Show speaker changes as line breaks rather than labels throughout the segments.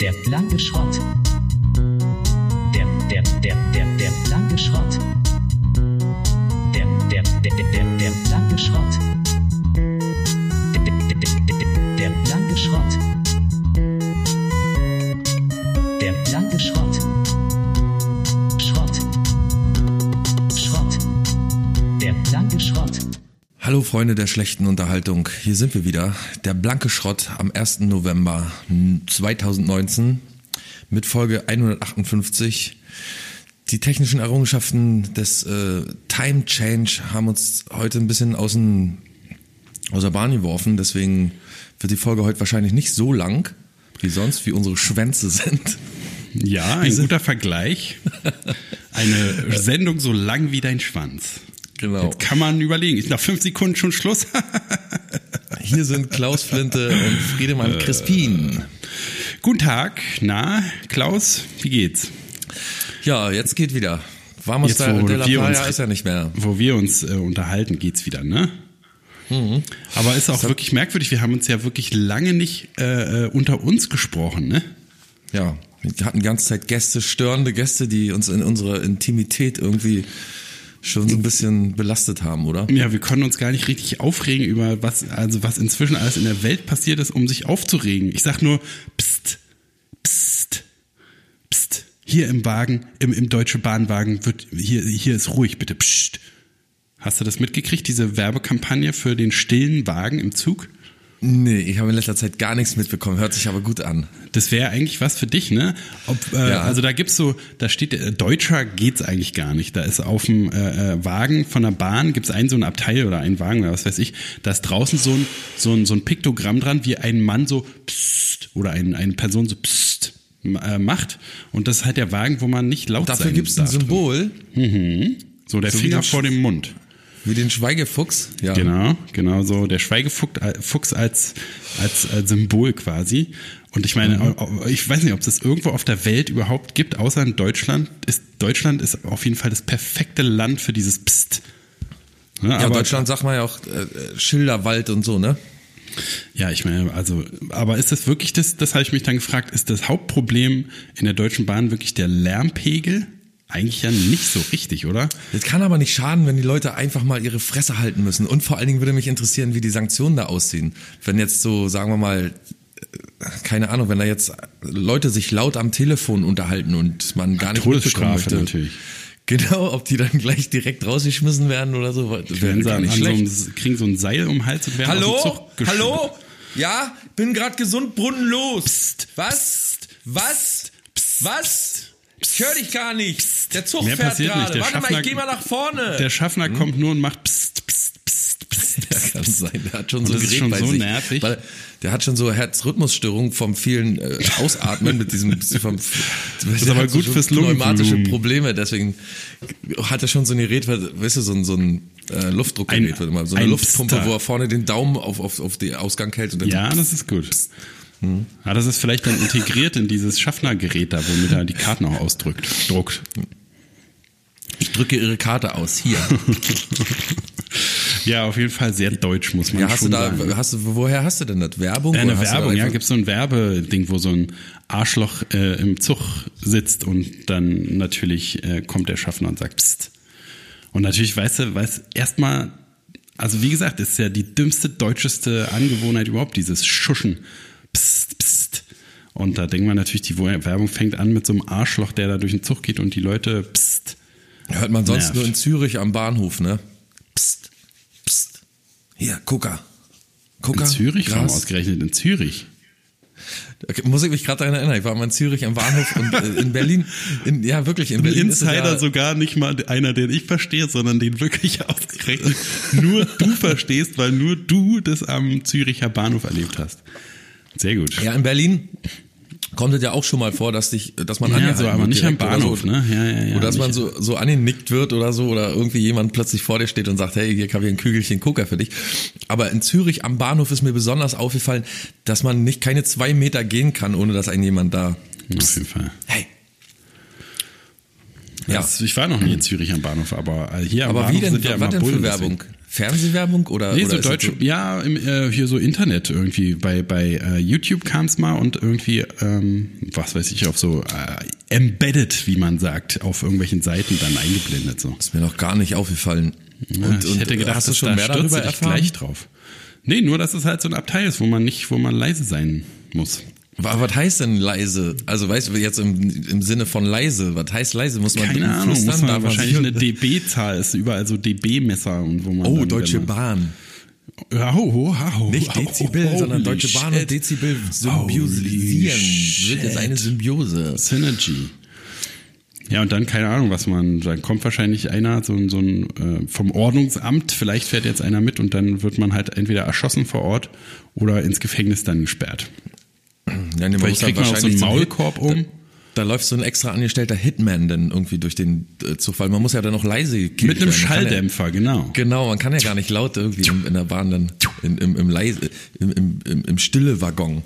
Der blanke Schrott.
Freunde der schlechten Unterhaltung, hier sind wir wieder. Der blanke Schrott am 1. November 2019 mit Folge 158. Die technischen Errungenschaften des äh, Time Change haben uns heute ein bisschen aus, den, aus der Bahn geworfen, deswegen wird die Folge heute wahrscheinlich nicht so lang wie sonst, wie unsere Schwänze sind.
Ja, ein guter Vergleich. Eine Sendung so lang wie dein Schwanz.
Genau.
Jetzt kann man überlegen. Ist nach fünf Sekunden schon Schluss?
Hier sind Klaus Flinte und Friedemann Crispin.
Guten Tag. Na, Klaus, wie geht's?
Ja, jetzt geht wieder. Vamos
Jetzt, wo
de la
wir uns-
ist ja nicht mehr.
Wo wir uns äh, unterhalten, geht's wieder, ne?
Mhm.
Aber ist auch wirklich merkwürdig. Wir haben uns ja wirklich lange nicht äh, äh, unter uns gesprochen, ne?
Ja, wir hatten die ganze Zeit Gäste, störende Gäste, die uns in unserer Intimität irgendwie schon so ein bisschen belastet haben, oder?
Ja, wir konnten uns gar nicht richtig aufregen über was, also was inzwischen alles in der Welt passiert ist, um sich aufzuregen. Ich sag nur, pst, pst, pst. Hier im Wagen, im, im Deutsche Bahnwagen wird, hier, hier ist ruhig, bitte, pst. Hast du das mitgekriegt, diese Werbekampagne für den stillen Wagen im Zug?
Nee, ich habe in letzter Zeit gar nichts mitbekommen, hört sich aber gut an.
Das wäre eigentlich was für dich, ne? Ob, äh,
Ja.
Also da gibt's so, da steht, äh, Deutscher geht's eigentlich gar nicht. Da ist auf dem äh, äh, Wagen von der Bahn gibt's einen so ein Abteil oder einen Wagen oder was weiß ich, da ist draußen so ein, so ein, so ein Piktogramm dran, wie ein Mann so psst oder ein, eine Person so psst äh, macht. Und das ist halt der Wagen, wo man nicht laut
Dafür
sein
gibt's ein. Symbol,
So der
so
Finger vor dem Mund.
Wie den Schweigefuchs. Ja.
Genau, genau so. Der Schweigefuchs äh, als, als, als Symbol quasi. Und ich meine,
Mhm.
ich weiß nicht, ob es das irgendwo auf der Welt überhaupt gibt, außer in Deutschland. Ist, Deutschland ist auf jeden Fall das perfekte Land für dieses Psst. Ja,
Ja, Deutschland sagt man ja auch äh, äh, Schilderwald und so, ne?
Ja, ich meine, also, aber ist das wirklich das, das habe ich mich dann gefragt, ist das Hauptproblem in der Deutschen Bahn wirklich der Lärmpegel? Eigentlich ja nicht so richtig, oder?
Das kann aber nicht schaden, wenn die Leute einfach mal ihre Fresse halten müssen. Und vor allen Dingen würde mich interessieren, wie die Sanktionen da aussehen. Wenn jetzt so, sagen wir mal, äh, keine Ahnung, wenn da jetzt Leute sich laut am Telefon unterhalten und man gar nicht
Todesstrafe
möchte.
natürlich.
Genau, ob die dann gleich direkt rausgeschmissen werden oder so.
Werden sie
nicht
an so
schlecht.
einem, kriegen so ein Seil um den Hals und werden
Hallo? Hallo? Ja, bin grad gesund brunnenlos. Psst. Was? Was? Was? Ich höre dich gar nicht. Der Zug
Mehr
fährt gerade. Warte mal,
Schaffner-
ich geh mal nach vorne.
Der Schaffner kommt nur und macht pst, pst, pst, pst, pst.
kann sein. Der hat schon
Und
so
das ist
Gerät
schon
bei
so
sich.
nervig.
Weil der hat schon so Herzrhythmusstörungen vom vielen äh, Ausatmen mit diesem vom, das
ist aber gut fürs
pneumatische
Lungenvolumen.
Probleme, deswegen hat er schon so ein Gerät, weißt du, so ein, so ein äh, Luftdruckgerät,
Ein-
so eine
ein
Luftpumpe,
Pster.
wo er vorne den Daumen auf, auf, auf den Ausgang hält und dann
Ja, das ist gut. Ja, das ist vielleicht dann integriert in dieses Schaffnergerät da, womit er die Karten auch ausdrückt. Druckt.
ich drücke ihre Karte aus, hier.
Ja, auf jeden Fall sehr deutsch, muss man
Ja, hast du
schon
da,
sagen.
hast du, woher hast du denn das? Werbung? Oder
eine
du
Werbung, ja, gibt so ein Werbeding, wo so ein Arschloch äh, im Zug sitzt und dann natürlich äh, kommt der Schaffner und sagt Psst. Und natürlich weißt du, weiß erstmal, also wie gesagt, ist ja die dümmste, deutscheste Angewohnheit überhaupt, dieses Schuschen. Psst, psst. Und da denkt man natürlich, die Werbung fängt an mit so einem Arschloch, der da durch den Zug geht und die Leute Psst.
Hört man sonst
Nervt.
nur in Zürich am Bahnhof, ne? Psst, psst. Hier, Coca. Coca.
In Zürich, warum
Gras.
ausgerechnet in Zürich?
Okay, Muss ich mich gerade daran erinnern. Ich war mal in Zürich am Bahnhof und äh, in Berlin. In, ja, wirklich, in
Ein
Berlin. es
Insider
ja,
sogar nicht mal einer, den ich verstehe, sondern den wirklich ausgerechnet nur du verstehst, weil nur du das am Züricher Bahnhof erlebt hast. Sehr gut.
Ja, in Berlin kommt es ja auch schon mal vor, dass dich, dass man
Ja,
angehalten
so, aber
wird
nicht am Bahnhof,
so.
ne? Ja, ja, ja,
Oder dass man so, so angenickt wird oder so, oder irgendwie jemand plötzlich vor dir steht und sagt, hey, hier habe ich ein Kügelchen Coca für dich. Aber in Zürich am Bahnhof ist mir besonders aufgefallen, dass man nicht keine zwei Meter gehen kann, ohne dass ein jemand da,
Auf jeden Fall.
hey, Ja.
Das, ich war noch nie in Zürich am Bahnhof, aber hier am
Aber
Bahnhof
wie denn,
sind ja
was
immer
denn für Werbung? Fernsehwerbung oder,
Nee,
oder
so
ist das
deutsch, ja, im, äh, hier so Internet irgendwie. Bei, bei äh, YouTube kam es mal und irgendwie, ähm, was weiß ich, auf so äh, embedded, wie man sagt, auf irgendwelchen Seiten dann eingeblendet so.
Ist mir noch gar nicht aufgefallen.
Ja, ich hätte gedacht,
hast du schon mehr darüber erfahren?
gleich drauf. Nee, nur dass es halt so ein Abteil ist, wo man nicht, wo man leise sein muss.
Wa- Was heißt denn leise? Also weißt du jetzt im, im Sinne von leise, was heißt leise? Muss man
Keine Ahnung, muss man
Darf
wahrscheinlich eine DB-Zahl ist überall so DB-Messer und wo man
Oh,
dann,
Deutsche
man-
Bahn.
Ja, ho, ho, ho,
Nicht Dezibel, sondern Deutsche Bahn
shit.
und Dezibel symbiosieren. Wird jetzt eine Symbiose.
Synergy. Ja, und dann, keine Ahnung, was man, dann kommt wahrscheinlich einer, so, ein- so ein, äh, vom Ordnungsamt, vielleicht fährt jetzt einer mit und dann wird man halt entweder erschossen vor Ort oder ins Gefängnis dann gesperrt.
Ja, nee,
Vielleicht kriegt man auch so einen Maulkorb um.
Hit- Da läuft so ein extra angestellter Hitman dann irgendwie durch den äh, Zug, weil man muss ja dann noch leise gekillt
Mit einem
werden. Man kann ja-
Schalldämpfer, genau.
Genau, man kann ja gar nicht laut irgendwie in, in der Bahn dann im, im, im, leise, im, im, im, im stille Waggon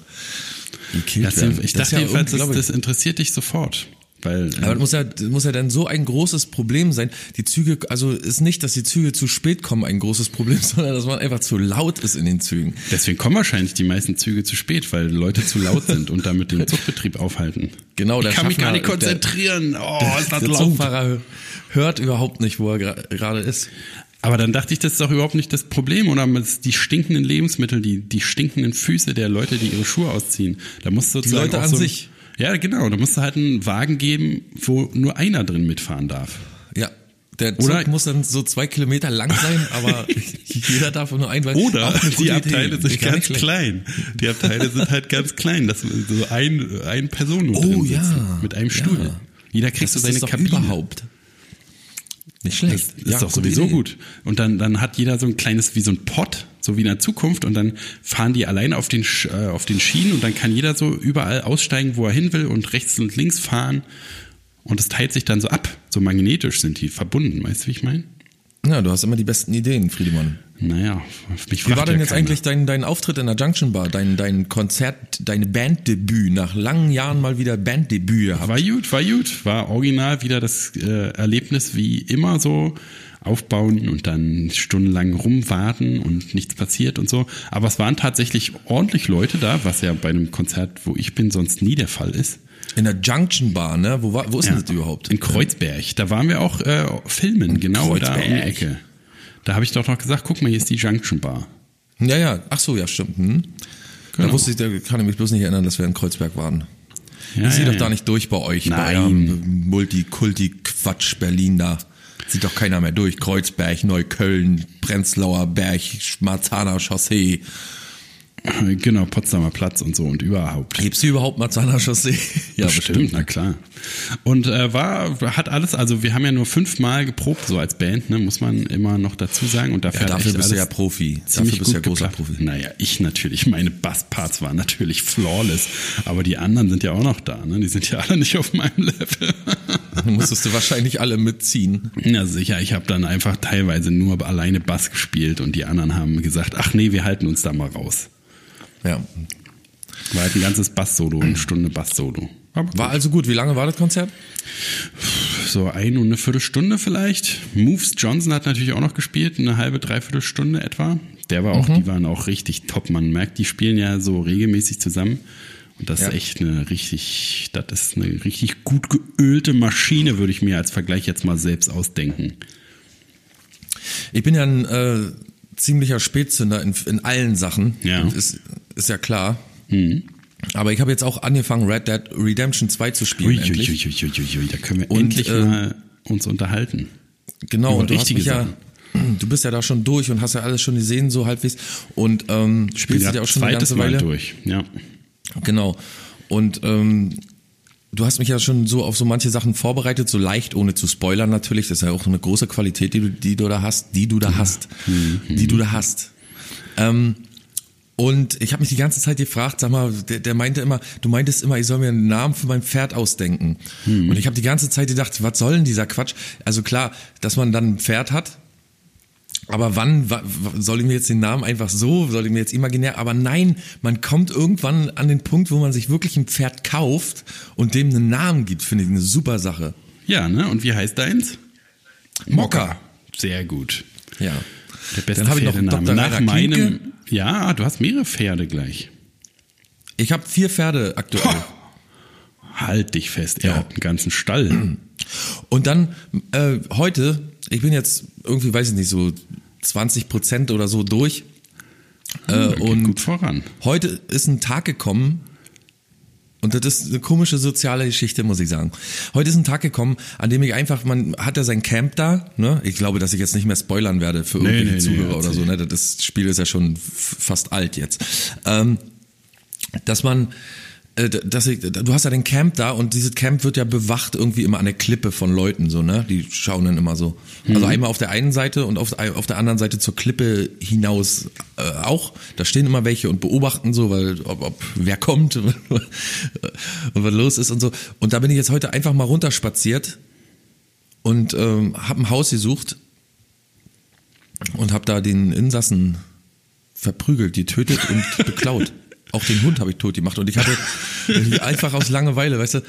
gekillt
Das,
werden.
ich
Das
dachte
ja
jedenfalls, das, das interessiert dich sofort. Weil,
Aber das muss ja, das muss ja dann so ein großes Problem sein. Die Züge, also ist nicht, dass die Züge zu spät kommen, ein großes Problem, sondern dass man einfach zu laut ist in den Zügen.
deswegen kommen wahrscheinlich die meisten Züge zu spät, weil Leute zu laut sind und damit den Zugbetrieb aufhalten.
Genau, der
ich kann mich gar nicht konzentrieren. oh, ist das
Der
laut.
Zugfahrer hört überhaupt nicht, wo er gerade ist.
Aber dann dachte ich, das ist doch überhaupt nicht das Problem, oder? Die stinkenden Lebensmittel, die, die stinkenden Füße der Leute, die ihre Schuhe ausziehen. Da musst du sozusagen
Leute
auch
an
so,
sich.
Ja, genau. Da musst du halt einen Wagen geben, wo nur einer drin mitfahren darf.
Ja. Der Zug
Oder-
muss dann so zwei Kilometer lang sein, aber jeder darf nur ein,
Oder die Abteile
Idee.
sind ganz klein. Die Abteile sind halt ganz klein, dass so ein, ein Person
Oh,
drin sitzt.
ja.
Mit einem Stuhl.
Ja.
Jeder kriegt
Das
so seine Kabine.
überhaupt. Nicht schlecht.
Das ist
Ja,
doch sowieso
Idee.
gut. Und dann, dann hat jeder so ein kleines, wie so ein Pott, so wie in der Zukunft. Und dann fahren die alleine auf den, äh, auf den Schienen und dann kann jeder so überall aussteigen, wo er hin will und rechts und links fahren. Und es teilt sich dann so ab. So magnetisch sind die verbunden. Weißt du, wie ich meine?
Ja, du hast immer die besten Ideen, Friedemann.
Naja, mich
Wie war
fragt
denn
ja
jetzt
keiner.
eigentlich dein, dein Auftritt in der Junction Bar, dein, dein Konzert, deine Banddebüt, nach langen Jahren mal wieder Banddebüt gehabt?
War gut, war gut. War original wieder das äh, Erlebnis wie immer so. Aufbauen und dann stundenlang rumwarten und nichts passiert und so. Aber es waren tatsächlich ordentlich Leute da, was ja bei einem Konzert, wo ich bin, sonst nie der Fall ist.
In der Junction Bar, ne? Wo, war, wo ist
Ja.
denn das überhaupt?
In Kreuzberg. Da waren wir auch äh, filmen, genau da um die
Kreuzberg.
Ecke. Da habe ich doch noch gesagt, guck mal, hier ist die Junction Bar.
Ja, ja, ach so, ja, stimmt. Hm. Da
Genau.
wusste ich, da kann ich mich bloß nicht erinnern, dass wir in Kreuzberg waren.
Ja,
ich sehe
ja,
doch
ja.
da nicht durch bei euch, bei
Nein.
eurem Multikulti-Quatsch Berlin da. Sieht doch keiner mehr durch. Kreuzberg, Neukölln, Prenzlauer Berg, Marzahner Chaussee.
Genau, Potsdamer Platz und so und überhaupt.
Gibt's hier überhaupt Marzahner Chaussee? ja,
bestimmt, na klar. Und äh, war, hat alles, also wir haben ja nur fünfmal geprobt, so als Band, ne, muss man immer noch dazu sagen. Und dafür,
Ja, dafür bist du ja Profi. Dafür bist du ja großer
geklappt.
Profi.
Naja, ich natürlich. Meine Bassparts waren natürlich flawless. Aber die anderen sind ja auch noch da. Ne? Die sind ja alle nicht auf meinem Level.
Musstest du wahrscheinlich alle mitziehen.
Na sicher, ich habe dann einfach teilweise nur alleine Bass gespielt und die anderen haben gesagt, ach nee, wir halten uns da mal raus.
Ja.
War halt ein ganzes Bass-Solo, eine Stunde Bass-Solo.
War also gut. Wie lange war das Konzert?
so ein und eine Viertelstunde vielleicht. Moves Johnson hat natürlich auch noch gespielt, eine halbe, dreiviertel Stunde etwa. Der war auch,
Mhm.
die waren auch richtig top. Man merkt, die spielen ja so regelmäßig zusammen. Und das
Ja.
ist echt eine richtig, das ist eine richtig gut geölte Maschine, würde ich mir als Vergleich jetzt mal selbst ausdenken.
Ich bin ja ein äh, ziemlicher Spätzünder in, in allen Sachen.
Ja.
Ist, ist ja klar. Aber ich habe jetzt auch angefangen, Red Dead Redemption 2 zu spielen.
Ui,
endlich.
ui, ui, ui, ui, da können wir
Und,
endlich
äh,
mal uns unterhalten.
Genau,
Über
und du hast mich ja, du bist ja da schon durch und hast ja alles schon gesehen, so halbwegs. Und ähm, spielst du ja auch schon eine ganze
Mal
Weile.
durch. Ja.
Genau. Und ähm, du hast mich ja schon so auf so manche Sachen vorbereitet, so leicht, ohne zu spoilern natürlich. Das ist ja auch eine große Qualität, die du, die du da hast, die du da hast, die du da hast. Ähm, und ich habe mich die ganze Zeit gefragt, sag mal, der, der meinte immer, du meintest immer, ich soll mir einen Namen für mein Pferd ausdenken. Und ich habe die ganze Zeit gedacht, was soll denn dieser Quatsch? Also klar, dass man dann ein Pferd hat, aber wann wa- wa- soll ich mir jetzt den Namen einfach so, soll ich mir jetzt imaginär, aber nein, man kommt irgendwann an den Punkt, wo man sich wirklich ein Pferd kauft und dem einen Namen gibt, finde ich eine super Sache.
Ja, ne? Und wie heißt deins?
Mokka.
Sehr gut.
Ja.
Der beste
Dann habe ich noch
Pferdename. Nach meinem.
Klinke.
Ja, du hast mehrere Pferde gleich.
Ich habe vier Pferde aktuell.
Halt dich fest, er
Ja.
hat einen ganzen Stall.
Und dann äh, heute, ich bin jetzt irgendwie, weiß ich nicht, so 20 Prozent oder so durch. Äh,
Geht
und
gut voran.
heute ist ein Tag gekommen, und das ist eine komische soziale Geschichte, muss ich sagen. Heute ist ein Tag gekommen, an dem ich einfach, man hat ja sein Camp da, ne? Ich glaube, dass ich jetzt nicht mehr spoilern werde für
Nee,
irgendwelche
nee, nee,
Zuhörer oder so, ne? Das Spiel ist ja schon fast alt jetzt. Ähm, dass man, äh, dass ich, du hast ja den Camp da und dieses Camp wird ja bewacht irgendwie immer an der Klippe von Leuten, so, ne? Die schauen dann immer so. Also einmal auf der einen Seite und auf, auf der anderen Seite zur Klippe hinaus äh, auch. Da stehen immer welche und beobachten so, weil ob, ob wer kommt und was los ist und so. Und da bin ich jetzt heute einfach mal runterspaziert und ähm, habe ein Haus gesucht und habe da den Insassen verprügelt, die tötet und beklaut. Auch den Hund habe ich tot gemacht und ich hatte einfach aus Langeweile, weißt du,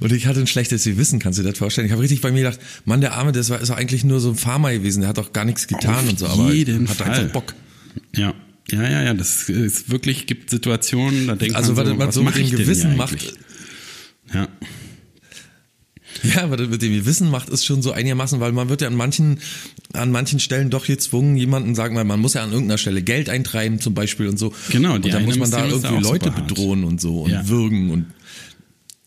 und ich hatte ein schlechtes Gewissen, kannst du dir das vorstellen? Ich habe richtig bei mir gedacht, Mann, der Arme, das war, ist eigentlich nur so ein Farmer gewesen, der hat doch gar nichts getan
Auf
und so, aber
jeden
hat
Fall.
einfach Bock.
Ja. Ja, ja, ja, das ist wirklich, gibt Situationen, da denkt
Also
man
was
so,
man
was
so mit dem Gewissen macht?
Ja.
Ja, was das mit dem Gewissen macht, ist schon so einigermaßen, weil man wird ja an manchen, an manchen Stellen doch gezwungen, jemanden, sagen wir, man muss ja an irgendeiner Stelle Geld eintreiben zum Beispiel und so.
Genau,
und
die
dann muss man da irgendwie Leute bedrohen und so und
Ja.
würgen und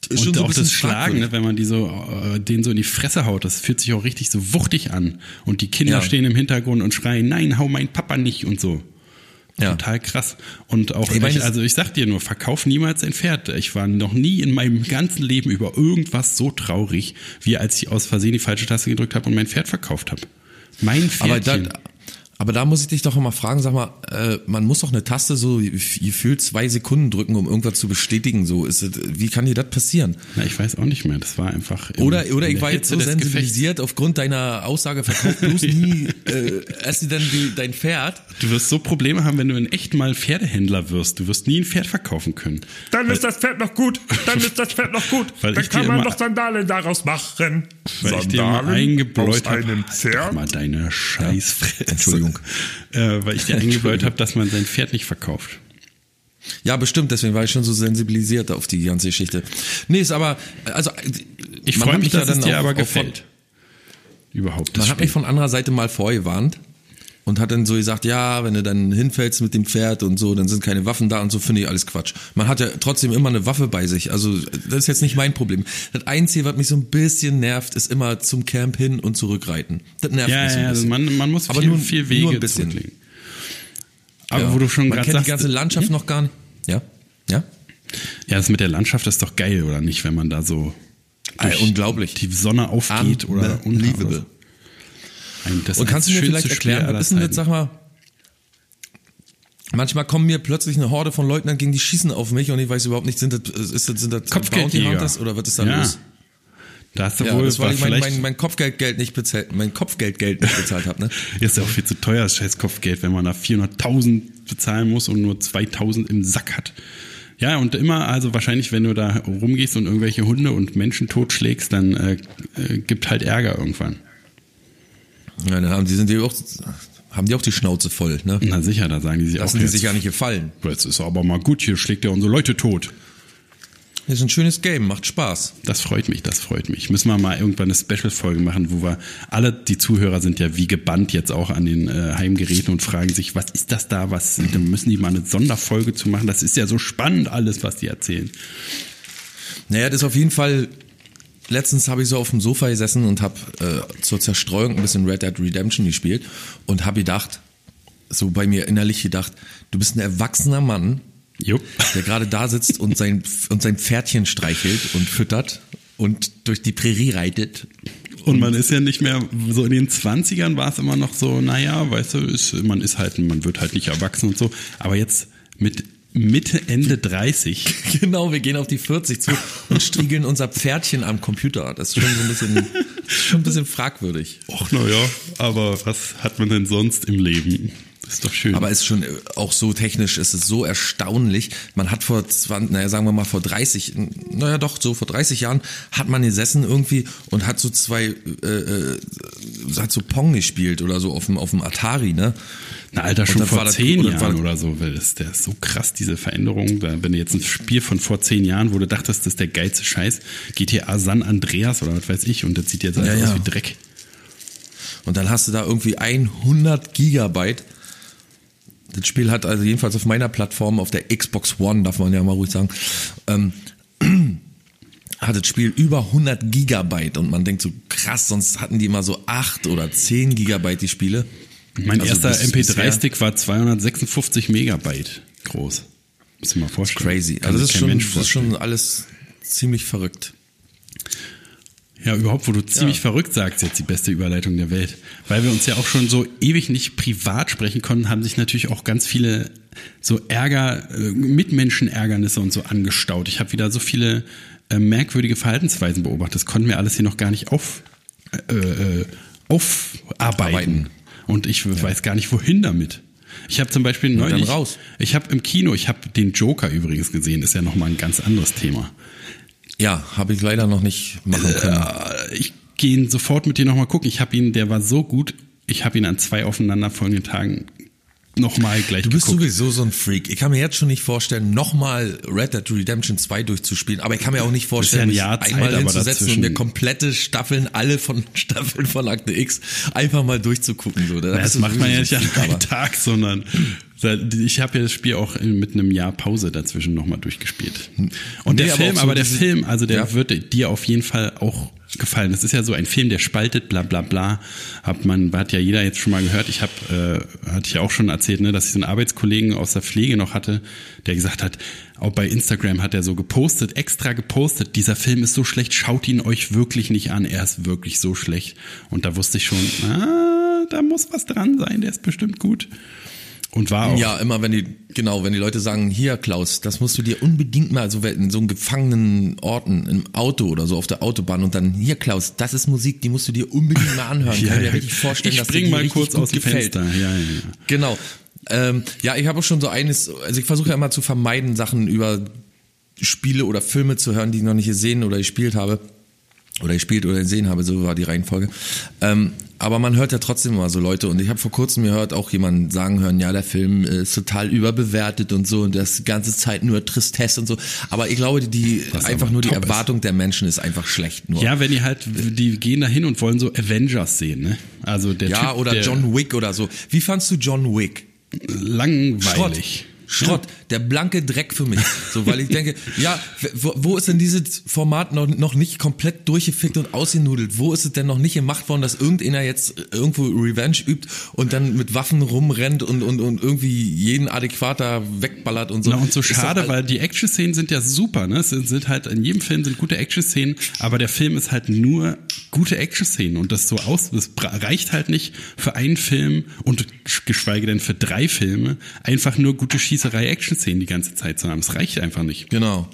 ist
Und
so
auch das Schlagen, ne, wenn man die so, äh, den so in die Fresse haut, das fühlt sich auch richtig so wuchtig an. Und die Kinder
Ja.
stehen im Hintergrund und schreien, nein, hau meinen Papa nicht und so.
Ja.
Total krass. Und auch,
Ich meine,
also ich sag dir nur, verkauf niemals ein Pferd. Ich war noch nie in meinem ganzen Leben über irgendwas so traurig, wie als ich aus Versehen die falsche Taste gedrückt habe und mein Pferd verkauft habe. Mein
Aber da,
Pferdchen.
Aber da muss ich dich doch immer fragen, sag mal, äh, man muss doch eine Taste so gefühlt zwei Sekunden drücken, um irgendwas zu bestätigen. So ist wie kann dir das passieren?
Na, ich weiß auch nicht mehr. Das war einfach. im-
Oder, oder ich war jetzt
Hitze
so
des Gefechts.
sensibilisiert aufgrund deiner Aussage, verkauf bloß nie äh, erst dann die, dein Pferd.
Du wirst so Probleme haben, wenn du in echt mal Pferdehändler wirst. Du wirst nie ein Pferd verkaufen können.
Dann ist das Pferd noch gut. Dann ist das Pferd noch gut.
Weil
Dann kann man
immer-
noch Sandalen daraus machen.
Weil ich dir mal eingebläut
aus einem
habe.
Pferd?
mal deine Scheißfresse.
Entschuldigung.
Äh, weil ich dir eingebläut habe, dass man sein Pferd nicht verkauft.
Ja, bestimmt, deswegen war ich schon so sensibilisiert auf die ganze Geschichte. Nee, ist aber, also,
Ich freue mich,
ja
dass es dir
auch-
aber gefällt. Überhaupt.
Man
das
hat mich
Spiel.
von anderer Seite mal vorgewarnt und hat dann so gesagt, ja, wenn du dann hinfällst mit dem Pferd und so, dann sind keine Waffen da und so, finde ich alles Quatsch. Man hat ja trotzdem immer eine Waffe bei sich, also das ist jetzt nicht mein Problem. Das Einzige, was mich so ein bisschen nervt, ist immer zum Camp hin und zurückreiten. Das nervt
ja,
mich so ein
ja, also
bisschen.
man, man muss
Aber
viel,
nur-
viel Wege
nur ein bisschen.
zurücklegen. Aber
Ja.
wo du schon
Man
gerade
kennt
sagst,
die ganze Landschaft noch gar nicht. Ja? Ja?
ja, das mit der Landschaft ist doch geil, oder nicht, wenn man da so
Ey,
durch
unglaublich.
die Sonne aufgeht oder.
Unbelievable.
Das
Und kannst du mir vielleicht erklären, was ist denn
Zeiten.
sag mal, manchmal kommen mir plötzlich eine Horde von Leuten entgegen, die schießen auf mich und ich weiß überhaupt nicht, sind das, ist das, sind das Bounty. Hunters oder was ist da
ja.
los?
Da hast du
Ja,
wohl
das weil ich mein, mein, mein Kopfgeldgeld nicht bezahlt, mein Kopfgeldgeld nicht bezahlt habe, ne?
ist ja auch viel zu teuer, das scheiß Kopfgeld, wenn man da 400.000 bezahlen muss und nur 2.000 im Sack hat. Ja, und immer, also wahrscheinlich, wenn du da rumgehst und irgendwelche Hunde und Menschen totschlägst, dann äh, äh, gibt halt Ärger irgendwann.
Ja, dann haben die sind die auch, haben die auch die Schnauze voll, ne?
Na sicher, da sagen die sich
Lassen
auch
die
jetzt,
sich ja nicht gefallen.
Jetzt ist aber mal gut, hier schlägt er unsere Leute tot.
Das ist ein schönes Game, macht Spaß.
Das freut mich, das freut mich. Müssen wir mal irgendwann eine Special-Folge machen, wo wir alle, die Zuhörer sind ja wie gebannt jetzt auch an den äh, Heimgeräten und fragen sich, was ist das da? Was, da müssen die mal eine Sonderfolge zu machen. Das ist ja so spannend alles, was die erzählen.
Naja, das ist auf jeden Fall. Letztens habe ich so auf dem Sofa gesessen und habe äh, zur Zerstreuung ein bisschen Red Dead Redemption gespielt und habe gedacht, so bei mir innerlich gedacht, du bist ein erwachsener Mann,
Jupp.
der gerade da sitzt und sein, und sein Pferdchen streichelt und füttert und durch die Prärie reitet.
Und man ist ja nicht mehr, so in den 20ern war es immer noch so, naja, weißt du, ist, man ist halt, man wird halt nicht erwachsen und so. Aber jetzt mit Mitte, Ende 30,
Genau, wir gehen auf die 40 zu und striegeln unser Pferdchen am Computer. Das ist schon so ein bisschen, schon ein bisschen fragwürdig.
ach naja, aber was hat man denn sonst im Leben? Ist doch schön.
Aber es ist schon äh, auch so technisch, es ist so erstaunlich. Man hat vor 20, naja, sagen wir mal vor 30, naja doch, so vor 30 Jahren hat man gesessen irgendwie und hat so zwei, äh, äh, hat so Pong gespielt oder so auf dem, auf dem Atari, ne?
Na, Alter, schon vor
das-
zehn
war
Jahren
das-
oder so, weil das, der ist so krass, diese Veränderung. Da, wenn du jetzt ein Spiel von vor zehn Jahren, wo du dachtest, das ist der geilste Scheiß, GTA San Andreas oder was weiß ich, und das sieht jetzt einfach
Ja,
aus
ja.
wie Dreck.
Und dann hast du da irgendwie 100 Gigabyte. Das Spiel hat also jedenfalls auf meiner Plattform, auf der Xbox One, darf man ja mal ruhig sagen, ähm, hat das Spiel über 100 Gigabyte und man denkt so krass, sonst hatten die immer so 8 oder 10 Gigabyte die Spiele.
Mein
Also
erster
bis- bisher-
MP3-Stick war 256 Megabyte groß. Muss ich mal vorstellen.
Crazy. Also das ist, schon, das ist schon alles ziemlich verrückt.
Ja, überhaupt, wo du ziemlich
Ja.
verrückt sagst, jetzt die beste Überleitung der Welt. Weil wir uns ja auch schon so ewig nicht privat sprechen konnten, haben sich natürlich auch ganz viele so Ärger, äh, Mitmenschenärgernisse und so angestaut. Ich habe wieder so viele äh, merkwürdige Verhaltensweisen beobachtet. Das konnten wir alles hier noch gar nicht auf, äh, äh, aufarbeiten.
Arbeiten.
Und ich weiß gar nicht, wohin damit. Ich habe zum Beispiel neulich,
raus.
ich habe im Kino, ich habe den Joker übrigens gesehen, ist ja nochmal ein ganz anderes Thema.
Ja, habe ich leider noch nicht machen können.
Äh, ich gehe ihn sofort mit dir nochmal gucken. Ich habe ihn, der war so gut. Ich habe ihn an zwei aufeinanderfolgenden Tagen nochmal gleich
Du bist
geguckt.
sowieso so ein Freak. Ich kann mir jetzt schon nicht vorstellen, nochmal Red Dead Redemption 2 durchzuspielen. Aber ich kann mir auch nicht vorstellen,
ein
mich
Zeit,
einmal hinzusetzen
dazwischen-
und mir komplette Staffeln, alle von Staffeln von Akte X, einfach mal durchzugucken. So. Da bist
das macht man ja nicht an einem Tag, sondern ich habe ja das Spiel auch mit einem Jahr Pause dazwischen nochmal durchgespielt. Und
Nee,
der
aber
Film,
so
aber der Film, also der
Ja.
wird dir auf jeden Fall auch gefallen. Das ist ja so ein Film, der spaltet, bla bla bla. Hat man, hat ja jeder jetzt schon mal gehört. Ich habe, äh, hatte ich ja auch schon erzählt, ne, dass ich so einen Arbeitskollegen aus der Pflege noch hatte, der gesagt hat, auch bei Instagram hat er so gepostet, extra gepostet, dieser Film ist so schlecht, schaut ihn euch wirklich nicht an, er ist wirklich so schlecht. Und da wusste ich schon, ah, da muss was dran sein, der ist bestimmt gut. Und war auch.
Ja, immer wenn die, genau, wenn die Leute sagen, hier Klaus, das musst du dir unbedingt mal, so in so einem gefangenen Orten, im Auto oder so auf der Autobahn und dann, hier Klaus, das ist Musik, die musst du dir unbedingt mal anhören.
Ja,
Kann mir
ja.
richtig vorstellen,
ich
dass
spring
dir die
mal kurz aus dem
gefällt.
Fenster. Ja, ja, ja.
Genau. Ähm, ja, ich habe auch schon so eines, also ich versuche ja immer zu vermeiden, Sachen über Spiele oder Filme zu hören, die ich noch nicht gesehen oder gespielt habe. Oder gespielt oder gesehen habe, so war die Reihenfolge. Ähm, aber man hört ja trotzdem immer so Leute und ich habe vor kurzem gehört auch jemanden sagen hören, ja, der Film ist total überbewertet und so und das ganze Zeit nur Tristesse und so. Aber ich glaube, die
Was
einfach nur die
top ist.
Erwartung der Menschen ist einfach schlecht nur.
Ja, wenn die halt, die gehen da hin und wollen so Avengers sehen, ne? Also der
Ja,
typ,
oder
der
John Wick oder so. Wie fandst du John Wick?
langweilig.
Schrott, der blanke Dreck für mich. So, weil ich denke, ja, wo, wo ist denn dieses Format noch, noch nicht komplett durchgefickt und ausgenudelt? Wo ist es denn noch nicht gemacht worden, dass irgendeiner jetzt irgendwo Revenge übt und dann mit Waffen rumrennt und, und, und irgendwie jeden adäquater wegballert und so?
Na, und so schade,
all-
weil die Action-Szenen sind ja super, ne? Es sind, sind halt, in jedem Film sind gute Action-Szenen, aber der Film ist halt nur gute Action-Szenen und das so aus, das reicht halt nicht für einen Film und geschweige denn für drei Filme, einfach nur gute Schießerei-Action-Szenen die ganze Zeit zu haben. Es reicht einfach nicht.
Genau.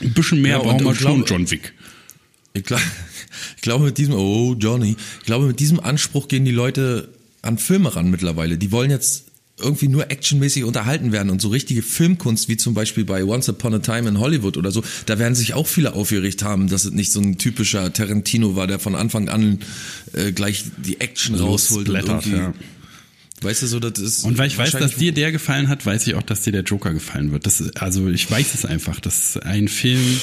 Ein bisschen mehr
Ja,
brauchen wir schon, John Wick.
Ich, glaub, ich glaube mit diesem, oh Johnny, ich glaube mit diesem Anspruch gehen die Leute an Filme ran mittlerweile. Die wollen jetzt irgendwie nur actionmäßig unterhalten werden und so richtige Filmkunst, wie zum Beispiel bei Once Upon a Time in Hollywood oder so, da werden sich auch viele aufgeregt haben, dass es nicht so ein typischer Tarantino war, der von Anfang an äh, gleich die Action rausholt und irgendwie,
ja.
Weißt du so, das ist
Und weil ich weiß, dass dir der gefallen hat, weiß ich auch, dass dir der Joker gefallen wird. Das, also ich weiß es einfach. Das ist ein Film,